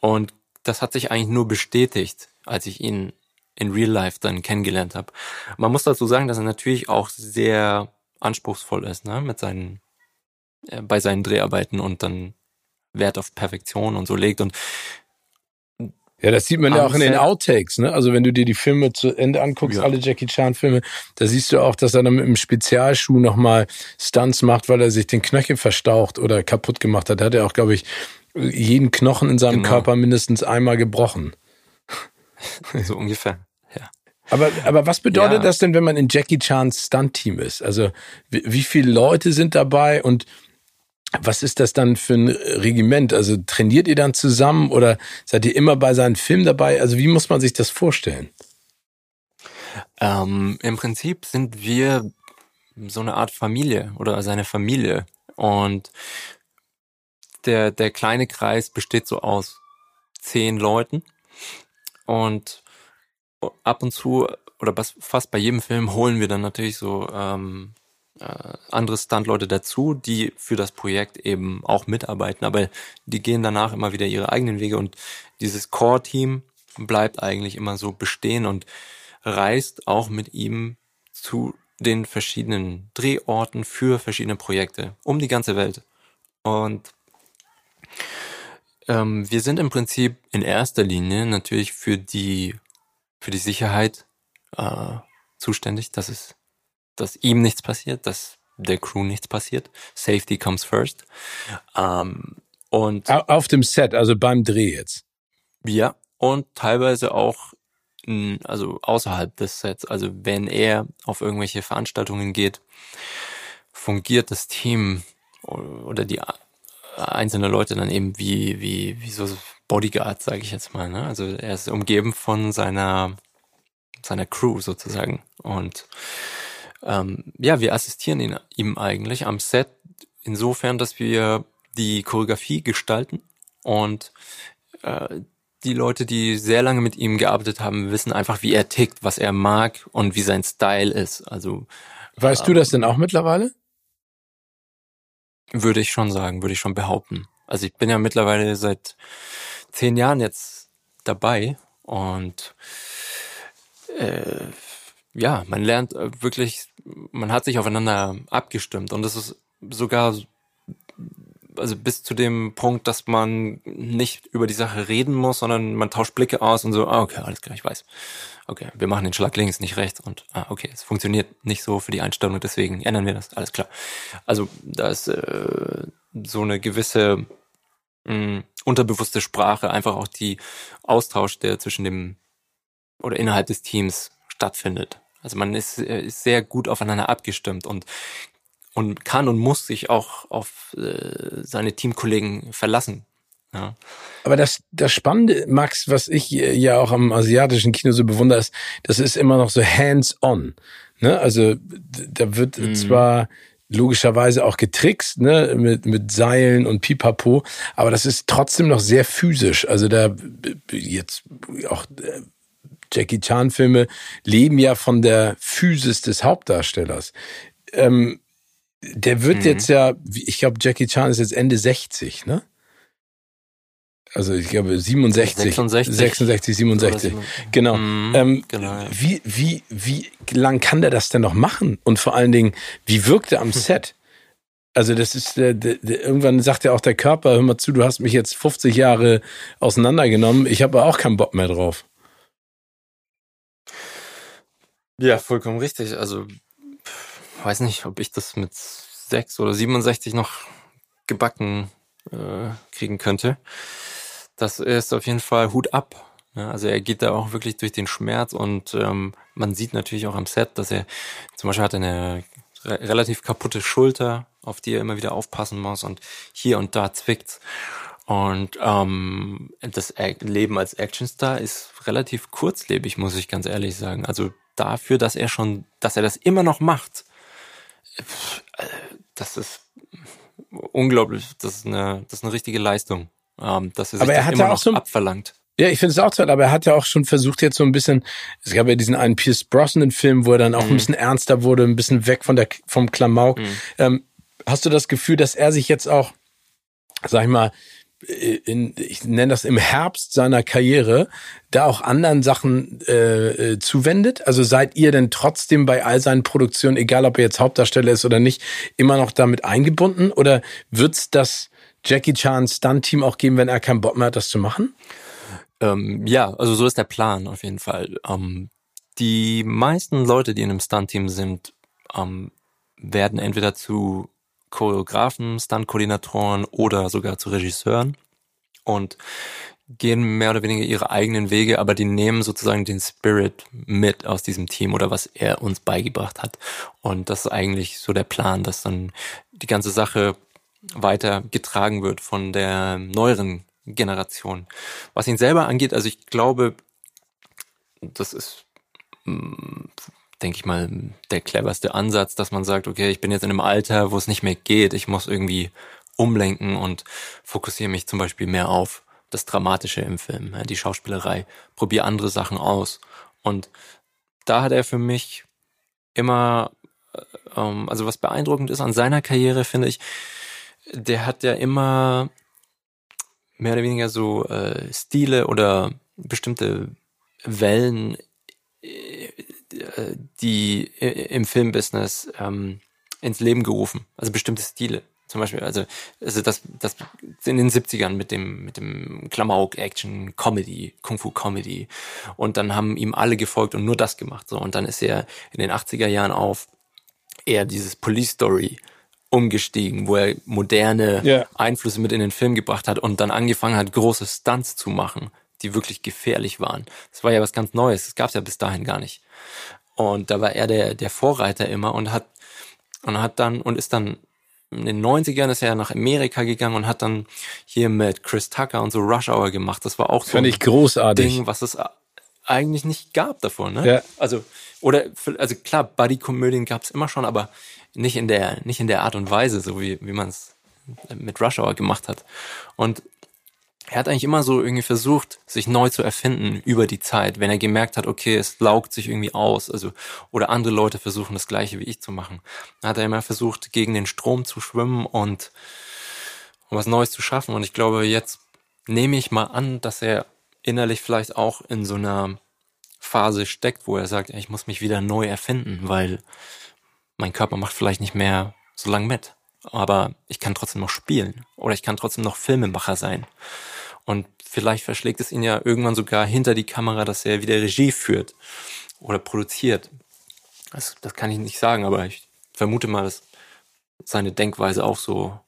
Und das hat sich eigentlich nur bestätigt, als ich ihn in Real Life dann kennengelernt habe. Man muss dazu sagen, dass er natürlich auch sehr anspruchsvoll ist, ne, mit seinen, äh, bei seinen Dreharbeiten und dann Wert auf Perfektion und so legt und ja, das sieht man ja auch in den Outtakes, ne? Also wenn du dir die Filme zu Ende anguckst, ja. alle Jackie Chan Filme, da siehst du auch, dass er dann mit einem Spezialschuh nochmal Stunts macht, weil er sich den Knöchel verstaucht oder kaputt gemacht hat. Da hat er auch, glaube ich, jeden Knochen in seinem genau. Körper mindestens einmal gebrochen. So ungefähr, ja. Aber, aber was bedeutet ja. das denn, wenn man in Jackie Chans Stunt-Team ist? Also wie, wie viele Leute sind dabei und was ist das dann für ein Regiment? Also trainiert ihr dann zusammen oder seid ihr immer bei seinen Filmen dabei? Also wie muss man sich das vorstellen? Ähm, Im Prinzip sind wir so eine Art Familie oder seine Familie. Und der, der kleine Kreis besteht so aus zehn Leuten. Und ab und zu oder fast bei jedem Film holen wir dann natürlich so ähm, äh, andere Stuntleute dazu, die für das Projekt eben auch mitarbeiten, aber die gehen danach immer wieder ihre eigenen Wege und dieses Core-Team bleibt eigentlich immer so bestehen und reist auch mit ihm zu den verschiedenen Drehorten für verschiedene Projekte um die ganze Welt. Und ähm, wir sind im Prinzip in erster Linie natürlich für die für die Sicherheit äh, zuständig, dass es dass ihm nichts passiert, dass der Crew nichts passiert. Safety comes first. Ähm, und auf dem Set, also beim Dreh jetzt. Ja, und teilweise auch also außerhalb des Sets. Also wenn er auf irgendwelche Veranstaltungen geht, fungiert das Team oder die einzelnen Leute dann eben wie wie wie so Bodyguard, sage ich jetzt mal. Ne? Also er ist umgeben von seiner seiner Crew sozusagen und ähm, ja, wir assistieren ihn, ihm eigentlich am Set insofern, dass wir die Choreografie gestalten und äh, die Leute, die sehr lange mit ihm gearbeitet haben, wissen einfach, wie er tickt, was er mag und wie sein Style ist. Also weißt ähm, du das denn auch mittlerweile? Würde ich schon sagen, würde ich schon behaupten. Also ich bin ja mittlerweile seit zehn Jahren jetzt dabei und äh, ja, man lernt äh, wirklich, man hat sich aufeinander abgestimmt und das ist sogar also bis zu dem Punkt, dass man nicht über die Sache reden muss, sondern man tauscht Blicke aus und so, ah, okay, alles klar, ich weiß. Okay, wir machen den Schlag links, nicht rechts und ah, okay, es funktioniert nicht so für die Einstellung, deswegen ändern wir das, alles klar. Also da ist äh, so eine gewisse mh, mm, unterbewusste Sprache, einfach auch die Austausch, der zwischen dem oder innerhalb des Teams stattfindet. Also man ist, äh, ist sehr gut aufeinander abgestimmt und und kann und muss sich auch auf äh, seine Teamkollegen verlassen. Ja. Aber das, das Spannende, Max, was ich ja auch am asiatischen Kino so bewundere, ist, das ist immer noch so hands-on. Ne? Also da wird mhm. zwar logischerweise auch getrickst, ne, mit, mit Seilen und Pipapo, aber das ist trotzdem noch sehr physisch. Also da jetzt auch äh, Jackie Chan Filme leben ja von der Physis des Hauptdarstellers. Ähm, der wird mhm. jetzt ja, ich glaube, Jackie Chan ist jetzt Ende 60, ne? Also ich glaube 67, 66, 66 67. Genau. Mhm, ähm, genau Wie, wie, wie lang kann der das denn noch machen? Und vor allen Dingen, wie wirkt er am Set? Also das ist, der, der, der, irgendwann sagt ja auch der Körper, hör mal zu, du hast mich jetzt 50 Jahre auseinandergenommen, ich habe auch keinen Bock mehr drauf. Ja, vollkommen richtig. Also, weiß nicht, ob ich das mit 6 oder 67 noch gebacken äh, kriegen könnte. Das ist auf jeden Fall Hut ab. Ja, also er geht da auch wirklich durch den Schmerz und ähm, man sieht natürlich auch am Set, dass er zum Beispiel hat eine re relativ kaputte Schulter, auf die er immer wieder aufpassen muss und hier und da zwickt's. Und ähm, das Leben als Actionstar ist relativ kurzlebig, muss ich ganz ehrlich sagen. Also dafür, dass er schon, dass er das immer noch macht, das ist unglaublich. Das ist eine, das ist eine richtige Leistung. Ähm, dass er sich aber er hat immer ja auch so abverlangt. Ja, ich finde es auch toll, aber er hat ja auch schon versucht jetzt so ein bisschen, es gab ja diesen einen Pierce Brosnan Film, wo er dann auch mhm. ein bisschen ernster wurde, ein bisschen weg von der, vom Klamauk. Mhm. Ähm, hast du das Gefühl, dass er sich jetzt auch, sag ich mal, in, ich nenne das im Herbst seiner Karriere, da auch anderen Sachen äh, äh, zuwendet? Also seid ihr denn trotzdem bei all seinen Produktionen, egal ob er jetzt Hauptdarsteller ist oder nicht, immer noch damit eingebunden? Oder wird's das Jackie Chan Stunt-Team auch geben, wenn er keinen Bock mehr hat, das zu machen? Ähm, ja, also so ist der Plan auf jeden Fall. Ähm, die meisten Leute, die in einem Stunt-Team sind, ähm, werden entweder zu Choreografen, Stunt-Koordinatoren oder sogar zu Regisseuren und gehen mehr oder weniger ihre eigenen Wege, aber die nehmen sozusagen den Spirit mit aus diesem Team oder was er uns beigebracht hat. Und das ist eigentlich so der Plan, dass dann die ganze Sache weiter getragen wird von der neueren Generation. Was ihn selber angeht, also ich glaube, das ist mm, denke ich mal, der cleverste Ansatz, dass man sagt, okay, ich bin jetzt in einem Alter, wo es nicht mehr geht, ich muss irgendwie umlenken und fokussiere mich zum Beispiel mehr auf das Dramatische im Film, die Schauspielerei, probiere andere Sachen aus. Und da hat er für mich immer ähm, also was beeindruckend ist an seiner Karriere, finde ich, der hat ja immer mehr oder weniger so äh, Stile oder bestimmte Wellen, äh, die im Filmbusiness ähm, ins Leben gerufen. Also bestimmte Stile. Zum Beispiel, also, also das, das in den 70ern mit dem, mit dem Klamauk, Action, Comedy, Kung Fu Comedy. Und dann haben ihm alle gefolgt und nur das gemacht. So. Und dann ist er in den 80er Jahren auf eher dieses Police Story umgestiegen, wo er moderne yeah. Einflüsse mit in den Film gebracht hat und dann angefangen hat, große Stunts zu machen, die wirklich gefährlich waren. Das war ja was ganz Neues. Das gab es ja bis dahin gar nicht. Und da war er der, der Vorreiter immer und hat, und hat dann, und ist dann in den 90ern ist er nach Amerika gegangen und hat dann hier mit Chris Tucker und so Rush Hour gemacht. Das war auch so Fand ein ich großartig. Ding, was es eigentlich nicht gab davor, ne? Ja. Also, oder, also klar, Buddy-Komödien gab es immer schon, aber nicht in der, nicht in der Art und Weise, so wie, wie man es mit Rush Hour gemacht hat. Und er hat eigentlich immer so irgendwie versucht, sich neu zu erfinden über die Zeit, wenn er gemerkt hat, okay, es laugt sich irgendwie aus, also, oder andere Leute versuchen das Gleiche wie ich zu machen. Dann hat er immer versucht, gegen den Strom zu schwimmen und um was Neues zu schaffen. Und ich glaube, jetzt nehme ich mal an, dass er innerlich vielleicht auch in so einer Phase steckt, wo er sagt, ich muss mich wieder neu erfinden, weil mein Körper macht vielleicht nicht mehr so lang mit. Aber ich kann trotzdem noch spielen oder ich kann trotzdem noch Filmemacher sein. Und vielleicht verschlägt es ihn ja irgendwann sogar hinter die Kamera, dass er wieder Regie führt oder produziert. Das, das kann ich nicht sagen, aber ich vermute mal, dass seine Denkweise auch so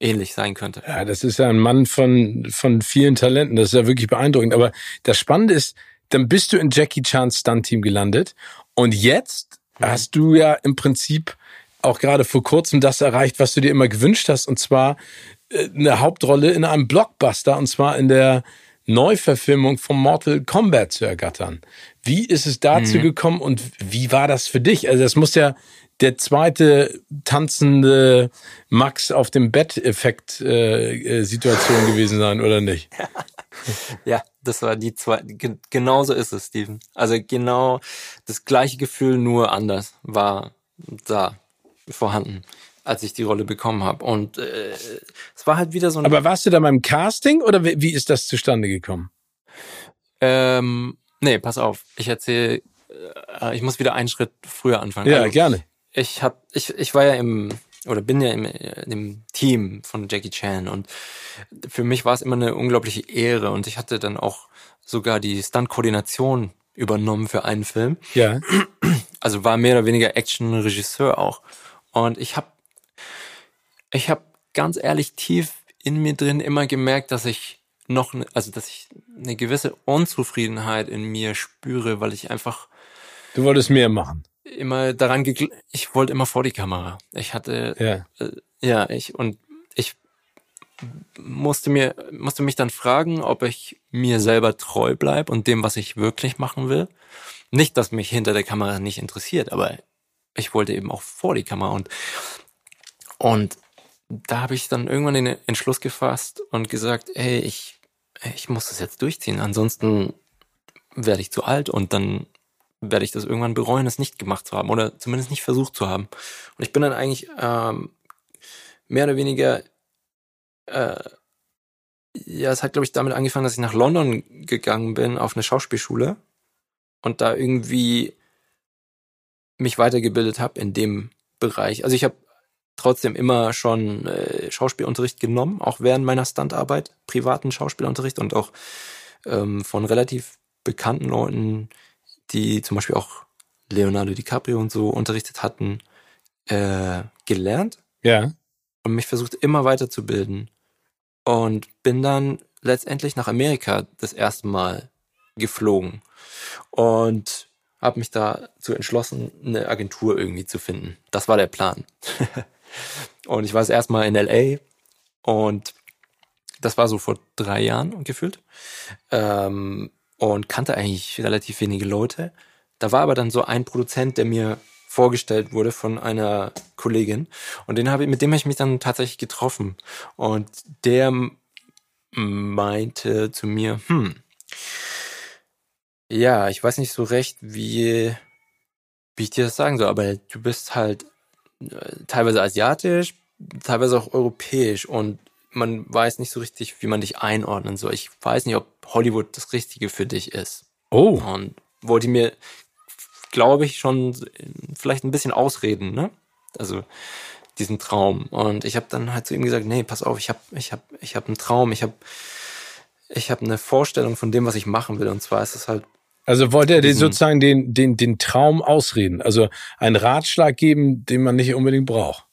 ähnlich sein könnte. Ja, das ist ja ein Mann von, von vielen Talenten. Das ist ja wirklich beeindruckend. Aber das Spannende ist, dann bist du in Jackie Chans Stunt-Team gelandet und jetzt mhm. hast du ja im Prinzip auch gerade vor kurzem das erreicht, was du dir immer gewünscht hast, und zwar eine Hauptrolle in einem Blockbuster, und zwar in der Neuverfilmung von Mortal Kombat zu ergattern. Wie ist es dazu mhm. gekommen und wie war das für dich? Also das muss ja der zweite tanzende Max auf dem Bett-Effekt äh, äh Situation gewesen sein, oder nicht? ja, das war die zwei. Genauso ist es, Steven. Also genau das gleiche Gefühl, nur anders war da vorhanden, als ich die Rolle bekommen habe. Und äh, es war halt wieder so ein. Aber warst du da beim Casting oder wie, wie ist das zustande gekommen? Ähm, nee, pass auf. Ich erzähle, äh, ich muss wieder einen Schritt früher anfangen. Ja, also, gerne. Ich hab, ich, ich war ja im oder bin ja im, im Team von Jackie Chan und für mich war es immer eine unglaubliche Ehre und ich hatte dann auch sogar die Stunt-Koordination übernommen für einen Film. Ja. Also war mehr oder weniger Action-Regisseur auch. Und ich habe ich hab ganz ehrlich tief in mir drin immer gemerkt, dass ich noch, also dass ich eine gewisse Unzufriedenheit in mir spüre, weil ich einfach. Du wolltest mehr machen. Immer daran ich wollte immer vor die Kamera. Ich hatte, ja, äh, ja ich und ich musste mir musste mich dann fragen, ob ich mir selber treu bleib und dem, was ich wirklich machen will. Nicht, dass mich hinter der Kamera nicht interessiert, aber ich wollte eben auch vor die Kamera und, und da habe ich dann irgendwann den Entschluss gefasst und gesagt, ey, ich, ich muss das jetzt durchziehen, ansonsten werde ich zu alt und dann werde ich das irgendwann bereuen, es nicht gemacht zu haben oder zumindest nicht versucht zu haben. Und ich bin dann eigentlich ähm, mehr oder weniger, äh, ja, es hat, glaube ich, damit angefangen, dass ich nach London gegangen bin auf eine Schauspielschule und da irgendwie mich weitergebildet habe in dem Bereich. Also ich habe trotzdem immer schon äh, Schauspielunterricht genommen, auch während meiner Standarbeit, privaten Schauspielunterricht und auch ähm, von relativ bekannten Leuten, die zum Beispiel auch Leonardo DiCaprio und so unterrichtet hatten, äh, gelernt. Ja. Und mich versucht immer weiterzubilden. Und bin dann letztendlich nach Amerika das erste Mal geflogen. Und habe mich dazu entschlossen, eine Agentur irgendwie zu finden. Das war der Plan. und ich war das erste in LA und das war so vor drei Jahren gefühlt. Ähm, und kannte eigentlich relativ wenige Leute. Da war aber dann so ein Produzent, der mir vorgestellt wurde von einer Kollegin und den habe ich, mit dem habe ich mich dann tatsächlich getroffen und der meinte zu mir, hm, ja, ich weiß nicht so recht, wie, wie ich dir das sagen soll, aber du bist halt teilweise asiatisch, teilweise auch europäisch und man weiß nicht so richtig, wie man dich einordnen soll. Ich weiß nicht, ob Hollywood das Richtige für dich ist. Oh. Und wollte mir, glaube ich, schon vielleicht ein bisschen ausreden, ne? Also diesen Traum. Und ich habe dann halt zu ihm gesagt, nee, pass auf, ich habe ich hab, ich hab einen Traum, ich habe ich hab eine Vorstellung von dem, was ich machen will. Und zwar ist es halt also wollte er dir sozusagen den, den, den Traum ausreden, also einen Ratschlag geben, den man nicht unbedingt braucht.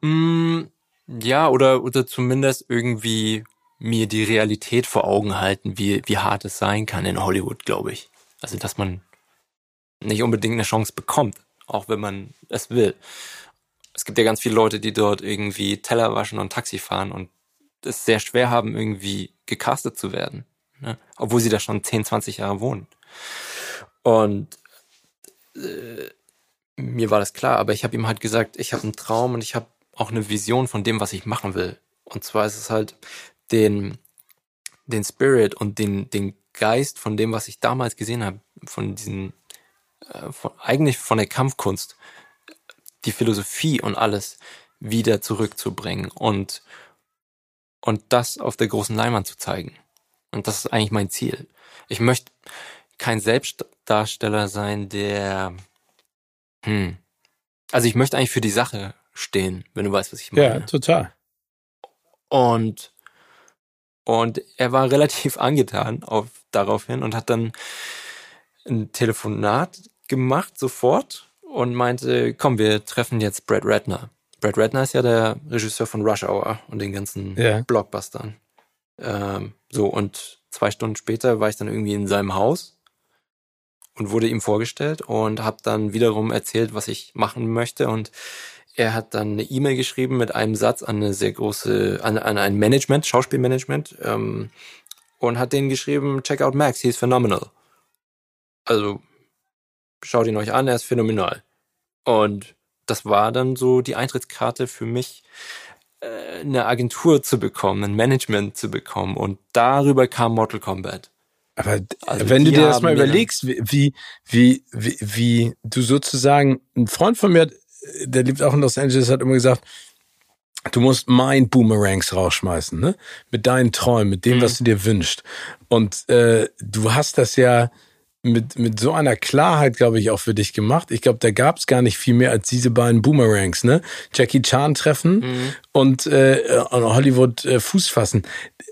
Mm, ja, oder, oder zumindest irgendwie mir die Realität vor Augen halten, wie, wie hart es sein kann in Hollywood, glaube ich. Also, dass man nicht unbedingt eine Chance bekommt, auch wenn man es will. Es gibt ja ganz viele Leute, die dort irgendwie Teller waschen und Taxi fahren und es sehr schwer haben, irgendwie gecastet zu werden ne? obwohl sie da schon 10, 20 Jahre wohnen. Und äh, mir war das klar, aber ich habe ihm halt gesagt, ich habe einen Traum und ich habe auch eine Vision von dem, was ich machen will. Und zwar ist es halt den, den Spirit und den, den Geist von dem, was ich damals gesehen habe, von diesen, äh, von, eigentlich von der Kampfkunst, die Philosophie und alles wieder zurückzubringen und, und das auf der großen Leinwand zu zeigen. Und das ist eigentlich mein Ziel. Ich möchte kein Selbstdarsteller sein, der, hm, also ich möchte eigentlich für die Sache stehen, wenn du weißt, was ich meine. Ja, total. Und, und er war relativ angetan auf, daraufhin und hat dann ein Telefonat gemacht sofort und meinte, komm, wir treffen jetzt Brad Ratner. Brad Ratner ist ja der Regisseur von Rush Hour und den ganzen ja. Blockbustern. Ähm, so, und zwei Stunden später war ich dann irgendwie in seinem Haus und wurde ihm vorgestellt und habe dann wiederum erzählt, was ich machen möchte. Und er hat dann eine E-Mail geschrieben mit einem Satz an eine sehr große, an, an ein Management, Schauspielmanagement, ähm, und hat denen geschrieben, check out Max, he's phenomenal. Also schaut ihn euch an, er ist phänomenal. Und das war dann so die Eintrittskarte für mich eine Agentur zu bekommen, ein Management zu bekommen. Und darüber kam Mortal Kombat. Aber also wenn du dir das mal überlegst, wie, wie, wie, wie du sozusagen, ein Freund von mir, der lebt auch in Los Angeles, hat immer gesagt, du musst mein Boomerangs rausschmeißen, ne? Mit deinen Träumen, mit dem, mhm. was du dir wünschst. Und äh, du hast das ja mit, mit so einer Klarheit, glaube ich, auch für dich gemacht. Ich glaube, da gab es gar nicht viel mehr als diese beiden Boomerangs, ne? Jackie Chan treffen mhm. und äh, Hollywood äh, Fuß fassen.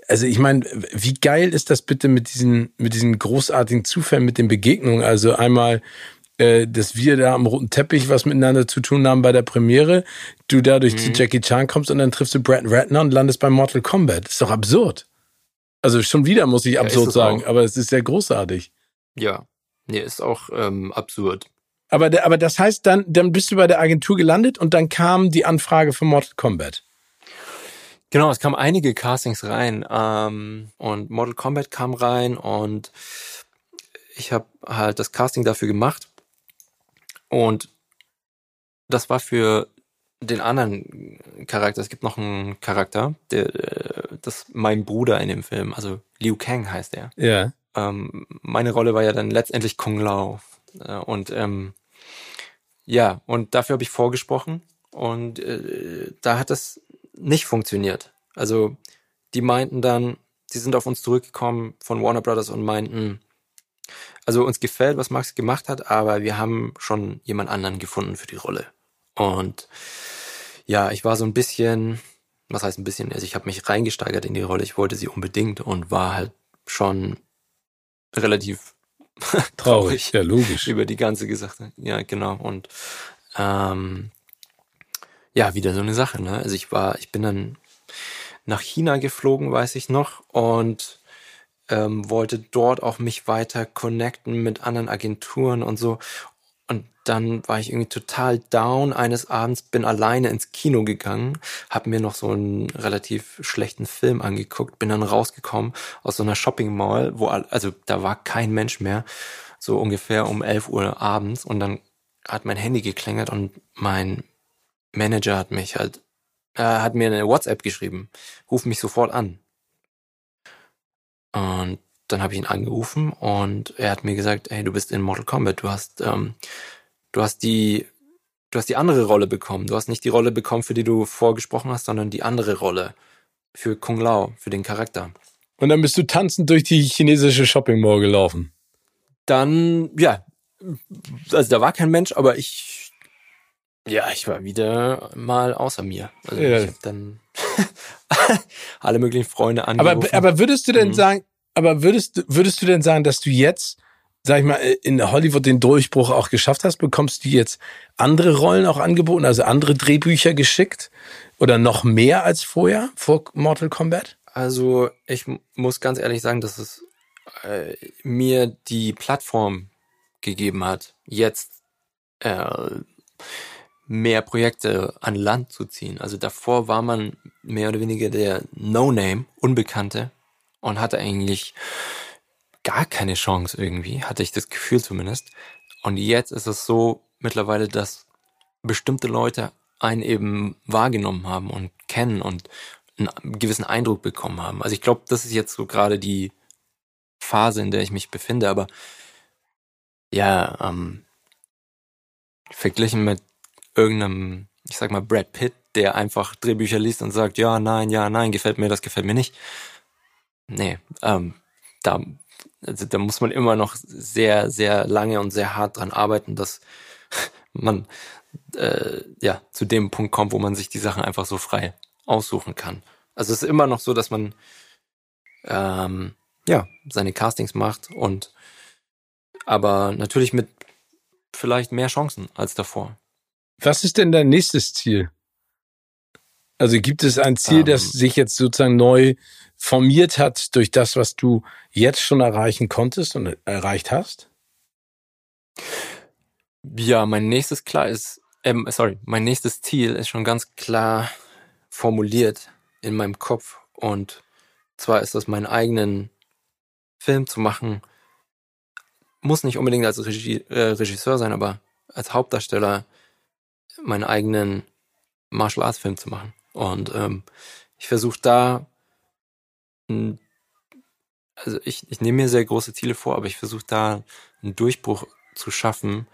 Also ich meine, wie geil ist das bitte mit diesen, mit diesen großartigen Zufällen, mit den Begegnungen? Also einmal äh, dass wir da am roten Teppich was miteinander zu tun haben bei der Premiere, du dadurch mhm. zu Jackie Chan kommst und dann triffst du Brad Ratner und landest bei Mortal Kombat. Das ist doch absurd. Also schon wieder muss ich absurd ja, sagen, auch. aber es ist sehr großartig. Ja, nee, ist auch ähm, absurd. Aber, aber das heißt, dann, dann bist du bei der Agentur gelandet und dann kam die Anfrage für Mortal Kombat. Genau, es kamen einige Castings rein ähm, und Mortal Kombat kam rein und ich habe halt das Casting dafür gemacht und das war für den anderen Charakter. Es gibt noch einen Charakter, der äh, das mein Bruder in dem Film, also Liu Kang heißt er. Ja. Ähm, meine Rolle war ja dann letztendlich Kung Lao. Äh, und ähm, ja, und dafür habe ich vorgesprochen und äh, da hat das nicht funktioniert. Also die meinten dann, die sind auf uns zurückgekommen von Warner Brothers und meinten, also uns gefällt, was Max gemacht hat, aber wir haben schon jemand anderen gefunden für die Rolle. Und ja, ich war so ein bisschen, was heißt ein bisschen, also ich habe mich reingesteigert in die Rolle, ich wollte sie unbedingt und war halt schon relativ traurig. Ja, logisch. Über die ganze Gesache. Ja, genau. Und ähm, ja, wieder so eine Sache, ne? Also ich war, ich bin dann nach China geflogen, weiß ich noch, und ähm, wollte dort auch mich weiter connecten mit anderen Agenturen und so dann war ich irgendwie total down. Eines Abends, bin alleine ins Kino gegangen, habe mir noch so einen relativ schlechten Film angeguckt, bin dann rausgekommen aus so einer Shopping Mall, wo also da war kein Mensch mehr, so ungefähr um 11 Uhr abends. Und dann hat mein Handy geklingelt und mein Manager hat mich halt äh, hat mir eine WhatsApp geschrieben, ruf mich sofort an. Und dann habe ich ihn angerufen und er hat mir gesagt, hey, du bist in Mortal Kombat, du hast, ähm, du hast die, du hast die andere Rolle bekommen. Du hast nicht die Rolle bekommen, für die du vorgesprochen hast, sondern die andere Rolle für Kung Lao, für den Charakter. Und dann bist du tanzend durch die chinesische Shopping Mall gelaufen. Dann, ja, also da war kein Mensch, aber ich, ja, ich war wieder mal außer mir. Also ja. ich habe dann alle möglichen Freunde angerufen. Aber, aber würdest du denn mhm. sagen, aber würdest, würdest du denn sagen, dass du jetzt, sag ich mal, in Hollywood den Durchbruch auch geschafft hast? Bekommst du jetzt andere Rollen auch angeboten, also andere Drehbücher geschickt? Oder noch mehr als vorher, vor Mortal Kombat? Also ich muss ganz ehrlich sagen, dass es äh, mir die Plattform gegeben hat, jetzt äh, mehr Projekte an Land zu ziehen. Also davor war man mehr oder weniger der No-Name, Unbekannte und hatte eigentlich gar keine Chance irgendwie, hatte ich das Gefühl zumindest. Und jetzt ist es so mittlerweile, dass bestimmte Leute einen eben wahrgenommen haben und kennen und einen gewissen Eindruck bekommen haben. Also ich glaube, das ist jetzt so gerade die Phase, in der ich mich befinde, aber ja, ähm, verglichen mit irgendeinem, ich sag mal, Brad Pitt, der einfach Drehbücher liest und sagt, ja, nein, ja, nein, gefällt mir, das gefällt mir nicht. Nee, ähm, da, also da muss man immer noch sehr, sehr lange und sehr hart dran arbeiten, dass man äh, ja zu dem Punkt kommt, wo man sich die Sachen einfach so frei aussuchen kann. Also es ist immer noch so, dass man ähm, ja seine Castings macht und aber natürlich mit vielleicht mehr Chancen als davor. Was ist denn dein nächstes Ziel? Also gibt es ein Ziel, um, das ähm. sich jetzt sozusagen neu formiert hat durch das, was du jetzt schon erreichen konntest und erreicht hast? Ja, mein nächstes klar ist, ähm, sorry, mein nächstes Ziel ist schon ganz klar formuliert in meinem Kopf und zwar ist das meinen eigenen Film zu machen. Muss nicht unbedingt als äh, Regisseur sein, aber als Hauptdarsteller meinen eigenen Martial Arts Film zu machen. Und ähm, ich versuche da, also ich, ich nehme mir sehr große Ziele vor, aber ich versuche da einen Durchbruch zu schaffen,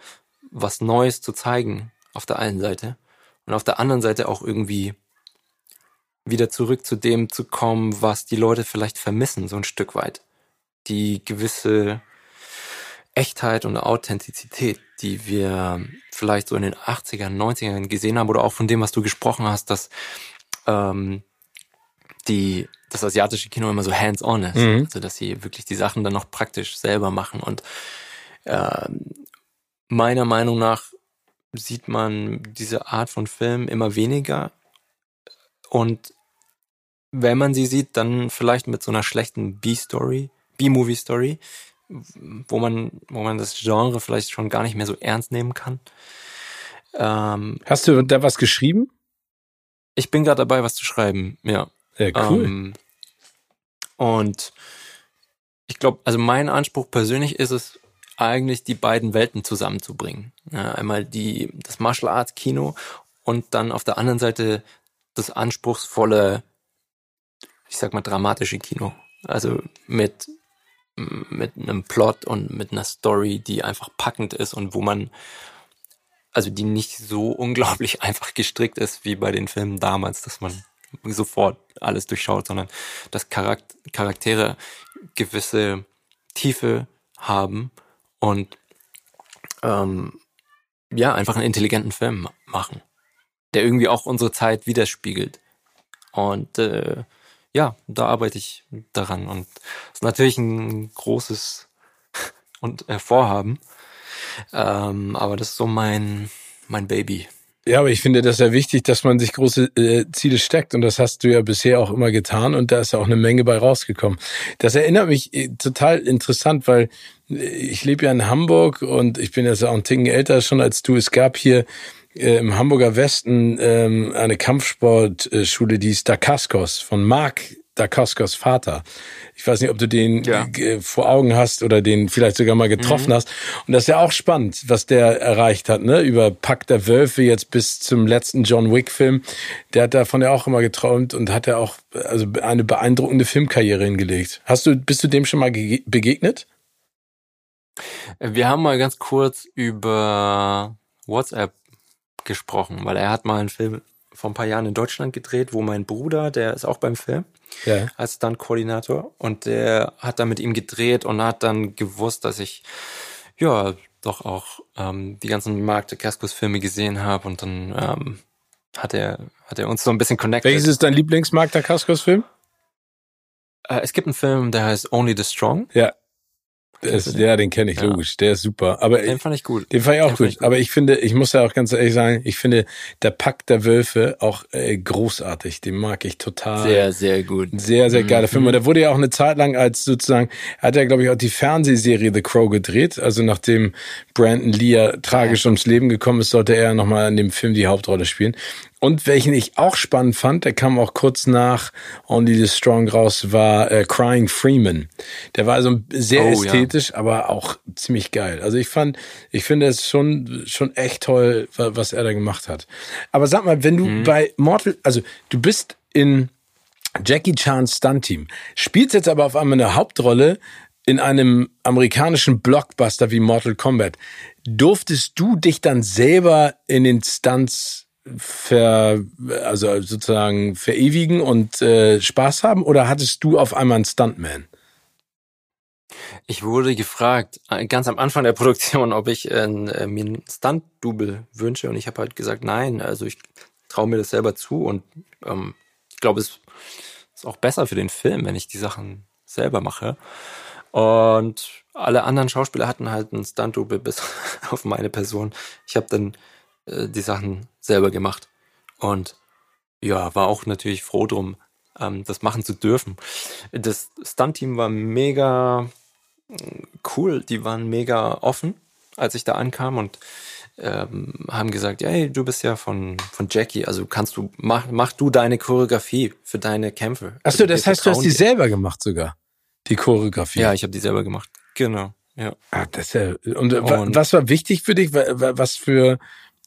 was Neues zu zeigen auf der einen Seite und auf der anderen Seite auch irgendwie wieder zurück zu dem zu kommen, was die Leute vielleicht vermissen, so ein Stück weit. Die gewisse Echtheit und Authentizität, die wir vielleicht so in den 80ern, 90ern gesehen haben oder auch von dem, was du gesprochen hast, dass ähm, die das asiatische Kino immer so hands-on ist. Mhm. Also dass sie wirklich die Sachen dann noch praktisch selber machen. Und äh, meiner Meinung nach sieht man diese Art von Film immer weniger. Und wenn man sie sieht, dann vielleicht mit so einer schlechten B-Story, B-Movie-Story, wo man, wo man das Genre vielleicht schon gar nicht mehr so ernst nehmen kann. Ähm, Hast du da was geschrieben? Ich bin gerade dabei, was zu schreiben, ja. Ja, cool. Ähm, und ich glaube, also mein Anspruch persönlich ist es, eigentlich die beiden Welten zusammenzubringen. Ja, einmal die, das Martial Arts Kino und dann auf der anderen Seite das anspruchsvolle, ich sag mal, dramatische Kino. Also mit mit einem Plot und mit einer Story, die einfach packend ist und wo man, also die nicht so unglaublich einfach gestrickt ist wie bei den Filmen damals, dass man sofort alles durchschaut, sondern dass Charaktere gewisse Tiefe haben und ähm, ja, einfach einen intelligenten Film machen, der irgendwie auch unsere Zeit widerspiegelt. Und äh, ja, da arbeite ich daran und das ist natürlich ein großes und äh, Vorhaben, ähm, aber das ist so mein mein Baby. Ja, aber ich finde das ja wichtig, dass man sich große äh, Ziele steckt und das hast du ja bisher auch immer getan und da ist ja auch eine Menge bei rausgekommen. Das erinnert mich äh, total interessant, weil äh, ich lebe ja in Hamburg und ich bin jetzt auch ein Ticken älter schon als du. Es gab hier äh, im Hamburger Westen ähm, eine Kampfsportschule, die ist Dakaskos von Mark Dacascos Vater. Ich weiß nicht, ob du den Ja. äh, vor Augen hast oder den vielleicht sogar mal getroffen hast. Und das ist ja auch spannend, was der erreicht hat, ne? Über Pack der Wölfe jetzt bis zum letzten John Wick-Film. Der hat davon ja auch immer geträumt und hat ja auch also eine beeindruckende Filmkarriere hingelegt. Hast du, bist du dem schon mal ge- begegnet? Wir haben mal ganz kurz über WhatsApp gesprochen, weil er hat mal einen Film vor ein paar Jahren in Deutschland gedreht, wo mein Bruder, der ist auch beim Film, Ja. als Stunt-Koordinator und der hat dann mit ihm gedreht und hat dann gewusst, dass ich ja doch auch ähm, die ganzen Mark Dacascos Filme gesehen habe und dann ähm, hat er hat er uns so ein bisschen connected. Welches ist dein Lieblingsmark Dacascos Film? Äh, es gibt einen Film, der heißt Only the Strong. Ja. Den? ja, den kenne ich, Ja. logisch. Der ist super. Aber Den fand ich gut. Den fand ich auch gut. ich Aber ich finde, ich muss ja auch ganz ehrlich sagen, ich finde der Pack der Wölfe auch äh, großartig. Den mag ich total. Sehr, sehr gut. Sehr, sehr geiler Mhm. Film. Und der wurde ja auch eine Zeit lang als sozusagen, er hat ja, glaube ich, auch die Fernsehserie The Crow gedreht. Also nachdem Brandon Lee ja tragisch ums Leben gekommen ist, sollte er nochmal in dem Film die Hauptrolle spielen. Und welchen ich auch spannend fand, der kam auch kurz nach Only the Strong raus, war äh, Crying Freeman. Der war also sehr Oh, ja. ästhetisch, aber auch ziemlich geil. Also ich fand, ich finde es schon, schon echt toll, wa- was er da gemacht hat. Aber sag mal, wenn du Mhm. bei Mortal, also du bist in Jackie Chan's Stunt-Team, spielst jetzt aber auf einmal eine Hauptrolle in einem amerikanischen Blockbuster wie Mortal Kombat. Durftest du dich dann selber in den Stunts ver, also sozusagen verewigen und äh, Spaß haben oder hattest du auf einmal einen Stuntman? Ich wurde gefragt, äh, ganz am Anfang der Produktion, ob ich äh, äh, mir einen Stunt-Double wünsche und ich habe halt gesagt, nein, also ich traue mir das selber zu und ähm, ich glaube, es ist auch besser für den Film, wenn ich die Sachen selber mache. Und alle anderen Schauspieler hatten halt einen Stunt-Double bis auf meine Person. Ich habe dann äh, die Sachen selber gemacht und ja, war auch natürlich froh drum, ähm, das machen zu dürfen. Das Stunt-Team war mega cool, die waren mega offen, als ich da ankam und ähm, haben gesagt, hey, du bist ja von, von Jackie, also kannst du, mach, mach du deine Choreografie für deine Kämpfe. Achso, das heißt, du hast die dir. selber gemacht sogar, die Choreografie. Ja, ich habe die selber gemacht. Genau, ja. Ah, das ja, und, äh, Und- was war wichtig für dich? Wa- wa- Was für,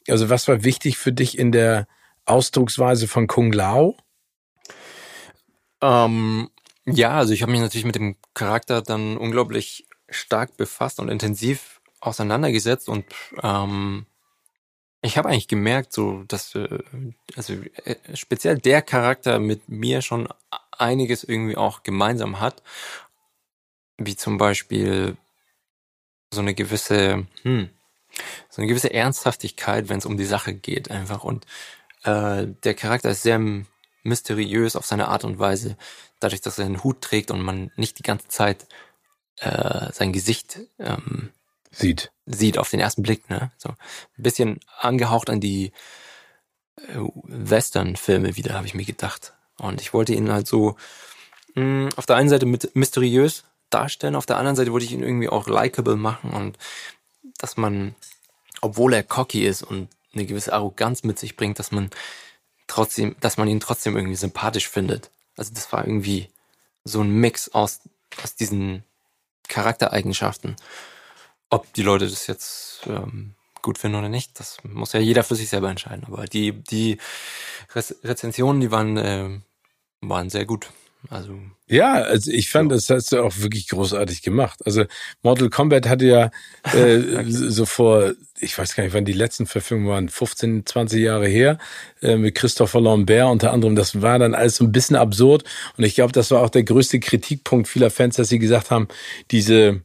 also was war wichtig für dich in der Ausdrucksweise von Kung Lao? Ähm, ja, also ich habe mich natürlich mit dem Charakter dann unglaublich stark befasst und intensiv auseinandergesetzt und ähm, ich habe eigentlich gemerkt, so dass äh, also äh, speziell der Charakter mit mir schon einiges irgendwie auch gemeinsam hat, wie zum Beispiel so eine gewisse, hm, so eine gewisse Ernsthaftigkeit, wenn es um die Sache geht, einfach und äh, der Charakter ist sehr mysteriös auf seine Art und Weise, dadurch, dass er einen Hut trägt und man nicht die ganze Zeit äh, sein Gesicht ähm, Sieht. sieht auf den ersten Blick, ne? So ein bisschen angehaucht an die äh, Western-Filme wieder, habe ich mir gedacht. Und ich wollte ihn halt so mh, auf der einen Seite mit mysteriös darstellen, auf der anderen Seite wollte ich ihn irgendwie auch likable machen und dass man, obwohl er cocky ist und eine gewisse Arroganz mit sich bringt, dass man trotzdem, dass man ihn trotzdem irgendwie sympathisch findet. Also das war irgendwie so ein Mix aus, aus diesen Charaktereigenschaften. Ob die Leute das jetzt ähm, gut finden oder nicht, das muss ja jeder für sich selber entscheiden. Aber die, die Rez Rezensionen, die waren, äh, waren sehr gut. Also Ja, also ich fand, das hast du auch wirklich großartig gemacht. Also Mortal Kombat hatte ja äh, so vor, ich weiß gar nicht, wann die letzten Verfilmungen waren, 15, 20 Jahre her, äh, mit Christopher Lambert unter anderem. Das war dann alles so ein bisschen absurd. Und ich glaube, das war auch der größte Kritikpunkt vieler Fans, dass sie gesagt haben, diese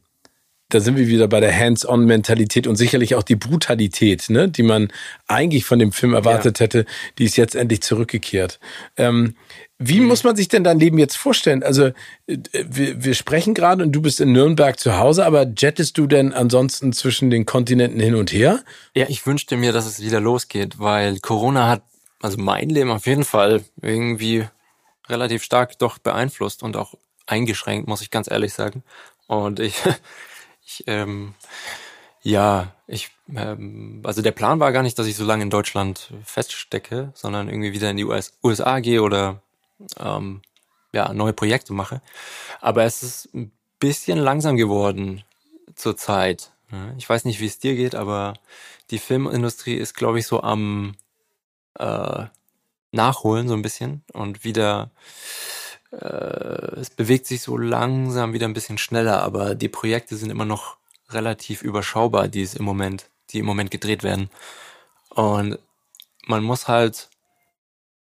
da sind wir wieder bei der Hands-on-Mentalität und sicherlich auch die Brutalität, ne, die man eigentlich von dem Film erwartet hätte, die ist jetzt endlich zurückgekehrt. Ähm, wie muss man sich denn dein Leben jetzt vorstellen? Also äh, wir, wir sprechen gerade und du bist in Nürnberg zu Hause, aber jettest du denn ansonsten zwischen den Kontinenten hin und her? Ja, ich wünschte mir, dass es wieder losgeht, weil Corona hat also mein Leben auf jeden Fall irgendwie relativ stark doch beeinflusst und auch eingeschränkt, muss ich ganz ehrlich sagen. Und ich, ich ähm, ja, ich, ähm, also der Plan war gar nicht, dass ich so lange in Deutschland feststecke, sondern irgendwie wieder in die US, USA gehe oder ähm, ja, neue Projekte mache. Aber es ist ein bisschen langsam geworden zur Zeit. Ich weiß nicht, wie es dir geht, aber die Filmindustrie ist, glaube ich, so am äh, Nachholen so ein bisschen und wieder es bewegt sich so langsam wieder ein bisschen schneller, aber die Projekte sind immer noch relativ überschaubar, die es im Moment, die im Moment gedreht werden. Und man muss halt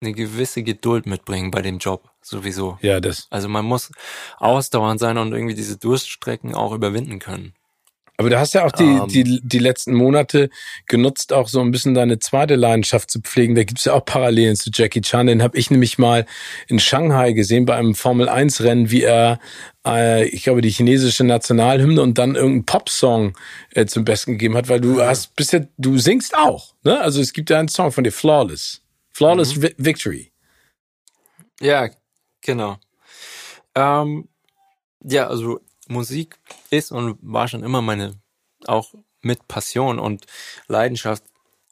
eine gewisse Geduld mitbringen bei dem Job, sowieso. Ja, das. Also man muss ausdauernd sein und irgendwie diese Durststrecken auch überwinden können. Aber du hast ja auch die, um, ähm. die, die letzten Monate genutzt, auch so ein bisschen deine zweite Leidenschaft zu pflegen. Da gibt's ja auch Parallelen zu Jackie Chan. Den habe ich nämlich mal in Shanghai gesehen bei einem Formel-1-Rennen, wie er, äh, ich glaube, die chinesische Nationalhymne und dann irgendeinen Popsong äh, zum Besten gegeben hat, weil du hast bisher, du singst auch. Ne? Also es gibt ja einen Song von dir, Flawless. Flawless mhm. Victory. Ja, genau. Ähm, ja, also Musik ist und war schon immer meine, auch mit Passion und Leidenschaft,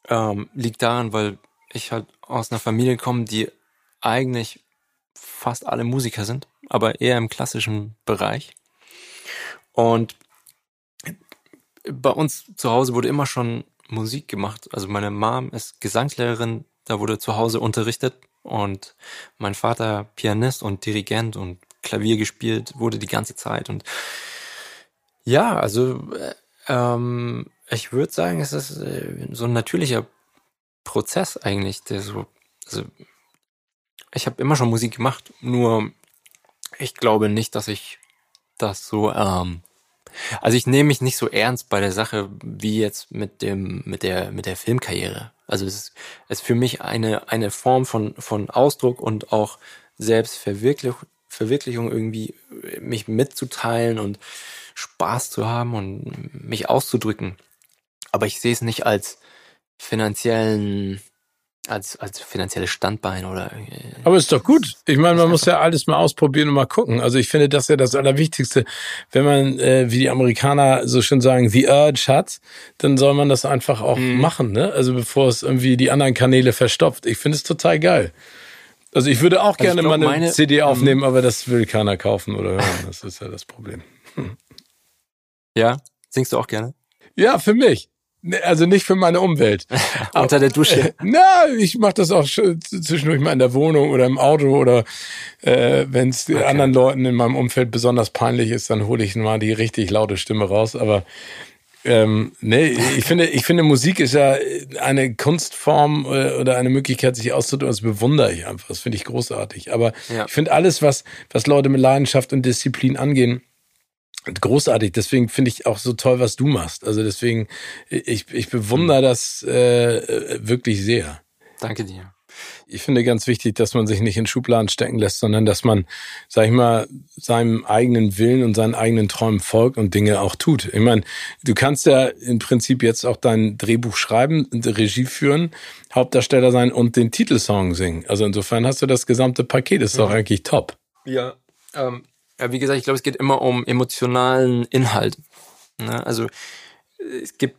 ähm, liegt daran, weil ich halt aus einer Familie komme, die eigentlich fast alle Musiker sind, aber eher im klassischen Bereich. Und bei uns zu Hause wurde immer schon Musik gemacht. Also meine Mom ist Gesangslehrerin, da wurde zu Hause unterrichtet und mein Vater Pianist und Dirigent und Klavier gespielt wurde die ganze Zeit. Und ja, also äh, ähm, ich würde sagen, es ist äh, so ein natürlicher Prozess eigentlich, der so, also ich habe immer schon Musik gemacht, nur ich glaube nicht, dass ich das so, ähm, also ich nehme mich nicht so ernst bei der Sache wie jetzt mit dem, mit der, mit der Filmkarriere. Also es ist, es ist für mich eine, eine Form von, von Ausdruck und auch Selbstverwirklichung, Verwirklichung irgendwie äh, mich mitzuteilen und Spaß zu haben und mich auszudrücken. Aber ich sehe es nicht als finanziellen als, als finanzielles Standbein oder. Äh, Aber ist doch gut. Ich meine, man muss ja alles mal ausprobieren und mal gucken. Also ich finde das ja das Allerwichtigste. Wenn man, äh, wie die Amerikaner so schön sagen, the urge hat, dann soll man das einfach auch mhm. machen, ne? Also bevor es irgendwie die anderen Kanäle verstopft. Ich finde es total geil. Also ich würde auch also gerne glaub, mal eine meine, CD mhm. aufnehmen, aber das will keiner kaufen oder hören. Das ist ja das Problem. Hm. Ja, singst du auch gerne? Ja, für mich. Ne, also nicht für meine Umwelt. Unter der Dusche. Na, ich mache das auch zwischendurch mal in der Wohnung oder im Auto oder äh, wenn es okay. anderen Leuten in meinem Umfeld besonders peinlich ist, dann hole ich mal die richtig laute Stimme raus. Aber ähm, nee, ich finde, ich finde, Musik ist ja eine Kunstform äh, oder eine Möglichkeit, sich auszudrücken. Das bewundere ich einfach. Das finde ich großartig. Aber ja. ich finde alles, was, was Leute mit Leidenschaft und Disziplin angehen, großartig. Deswegen finde ich auch so toll, was du machst. Also deswegen, ich, ich bewundere das äh, wirklich sehr. Danke dir ich finde ganz wichtig, dass man sich nicht in Schubladen stecken lässt, sondern dass man, sag ich mal, seinem eigenen Willen und seinen eigenen Träumen folgt und Dinge auch tut. Ich meine, du kannst ja im Prinzip jetzt auch dein Drehbuch schreiben, Regie führen, Hauptdarsteller sein und den Titelsong singen. Also insofern hast du das gesamte Paket, ist doch ja. eigentlich top. Ja, ähm, ja, wie gesagt, ich glaube, es geht immer um emotionalen Inhalt. Ne? Also es gibt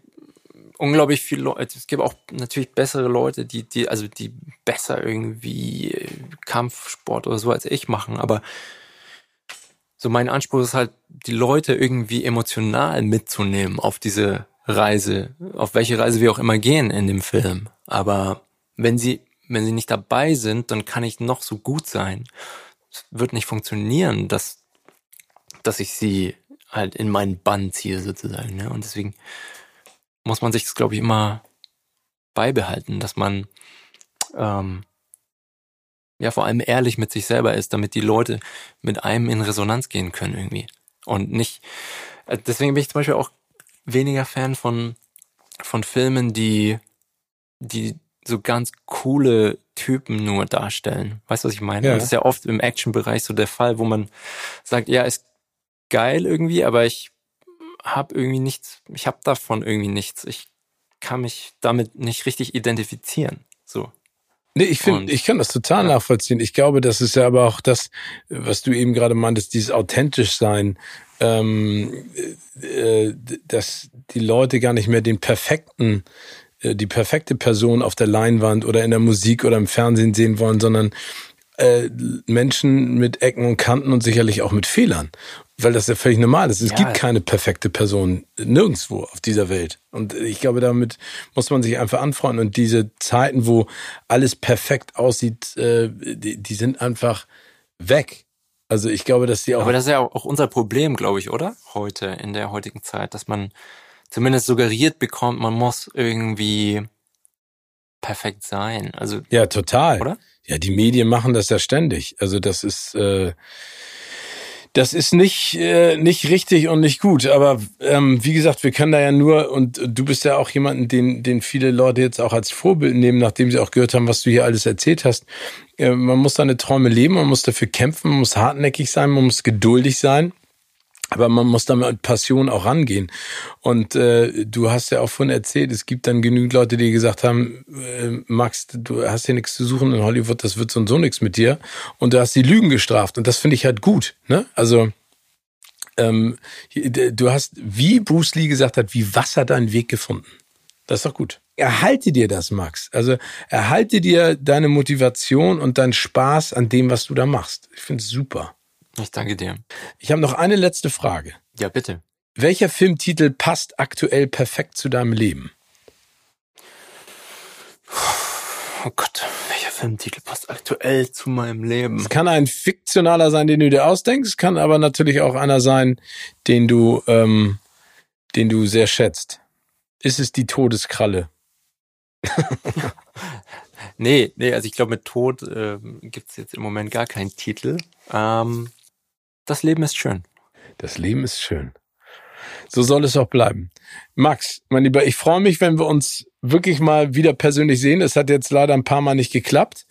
unglaublich viele Leute. Es gibt auch natürlich bessere Leute, die, die, also die besser irgendwie Kampfsport oder so als ich machen, aber so mein Anspruch ist halt, die Leute irgendwie emotional mitzunehmen auf diese Reise, auf welche Reise wir auch immer gehen in dem Film. Aber wenn sie, wenn sie nicht dabei sind, dann kann ich noch so gut sein. Es wird nicht funktionieren, dass, dass ich sie halt in meinen Bann ziehe sozusagen. Ne? Und deswegen muss man sich das, glaube ich, immer beibehalten, dass man ähm, ja vor allem ehrlich mit sich selber ist, damit die Leute mit einem in Resonanz gehen können irgendwie. Und nicht, äh, deswegen bin ich zum Beispiel auch weniger Fan von, von Filmen, die, die so ganz coole Typen nur darstellen. Weißt du, was ich meine? Ja. Das ist ja oft im Action-Bereich so der Fall, wo man sagt, ja, ist geil irgendwie, aber ich habe irgendwie nichts, ich habe davon irgendwie nichts. Ich kann mich damit nicht richtig identifizieren. So. Nee, ich finde, ich kann das total ja. nachvollziehen. Ich glaube, das ist ja aber auch das, was du eben gerade meintest, dieses authentisch sein, ähm, äh, dass die Leute gar nicht mehr den perfekten, äh, die perfekte Person auf der Leinwand oder in der Musik oder im Fernsehen sehen wollen, sondern äh, Menschen mit Ecken und Kanten und sicherlich auch mit Fehlern. Weil das ja völlig normal ist. Es ja. gibt keine perfekte Person nirgendwo auf dieser Welt. Und ich glaube, damit muss man sich einfach anfreunden. Und diese Zeiten, wo alles perfekt aussieht, äh, die, die sind einfach weg. Also ich glaube, dass die auch. Aber das ist ja auch unser Problem, glaube ich, oder? Heute, in der heutigen Zeit, dass man zumindest suggeriert bekommt, man muss irgendwie perfekt sein. Also ja, total. Oder? Ja, die Medien machen das ja ständig. Also das ist äh, das ist nicht äh, nicht richtig und nicht gut. Aber ähm, wie gesagt, wir können da ja nur und du bist ja auch jemanden, den den viele Leute jetzt auch als Vorbild nehmen, nachdem sie auch gehört haben, was du hier alles erzählt hast. Äh, man muss seine Träume leben, man muss dafür kämpfen, man muss hartnäckig sein, man muss geduldig sein. Aber man muss da mit Passion auch rangehen. Und äh, du hast ja auch von erzählt, es gibt dann genügend Leute, die gesagt haben, äh, Max, du hast hier nichts zu suchen in Hollywood, das wird so und so nichts mit dir. Und du hast die Lügen gestraft. Und das finde ich halt gut. Ne? Also ähm, du hast, wie Bruce Lee gesagt hat, wie Wasser deinen Weg gefunden. Das ist doch gut. Erhalte dir das, Max. Also erhalte dir deine Motivation und deinen Spaß an dem, was du da machst. Ich finde es super. Ich danke dir. Ich habe noch eine letzte Frage. Ja, bitte. Welcher Filmtitel passt aktuell perfekt zu deinem Leben? Oh Gott, welcher Filmtitel passt aktuell zu meinem Leben? Es kann ein fiktionaler sein, den du dir ausdenkst, kann aber natürlich auch einer sein, den du, ähm, den du sehr schätzt. Ist es die Todeskralle? nee, nee, also ich glaube, mit Tod äh, gibt es jetzt im Moment gar keinen Titel. Ähm, das Leben ist schön. Das Leben ist schön. So soll es auch bleiben. Max, mein Lieber, ich freue mich, wenn wir uns wirklich mal wieder persönlich sehen. Es hat jetzt leider ein paar Mal nicht geklappt.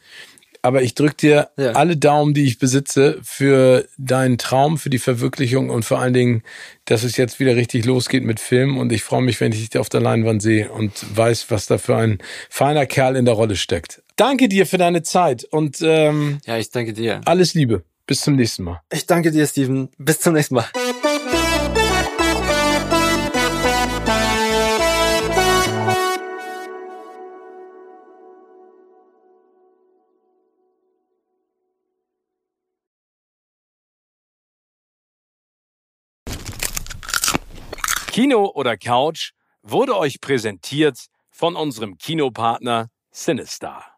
Aber ich drücke dir ja. alle Daumen, die ich besitze, für deinen Traum, für die Verwirklichung und vor allen Dingen, dass es jetzt wieder richtig losgeht mit Film. Und ich freue mich, wenn ich dich auf der Leinwand sehe und weiß, was da für ein feiner Kerl in der Rolle steckt. Danke dir für deine Zeit und ähm, ja, ich danke dir. Alles Liebe. Bis zum nächsten Mal. Ich danke dir, Steven. Bis zum nächsten Mal. Kino oder Couch wurde euch präsentiert von unserem Kinopartner Sinistar.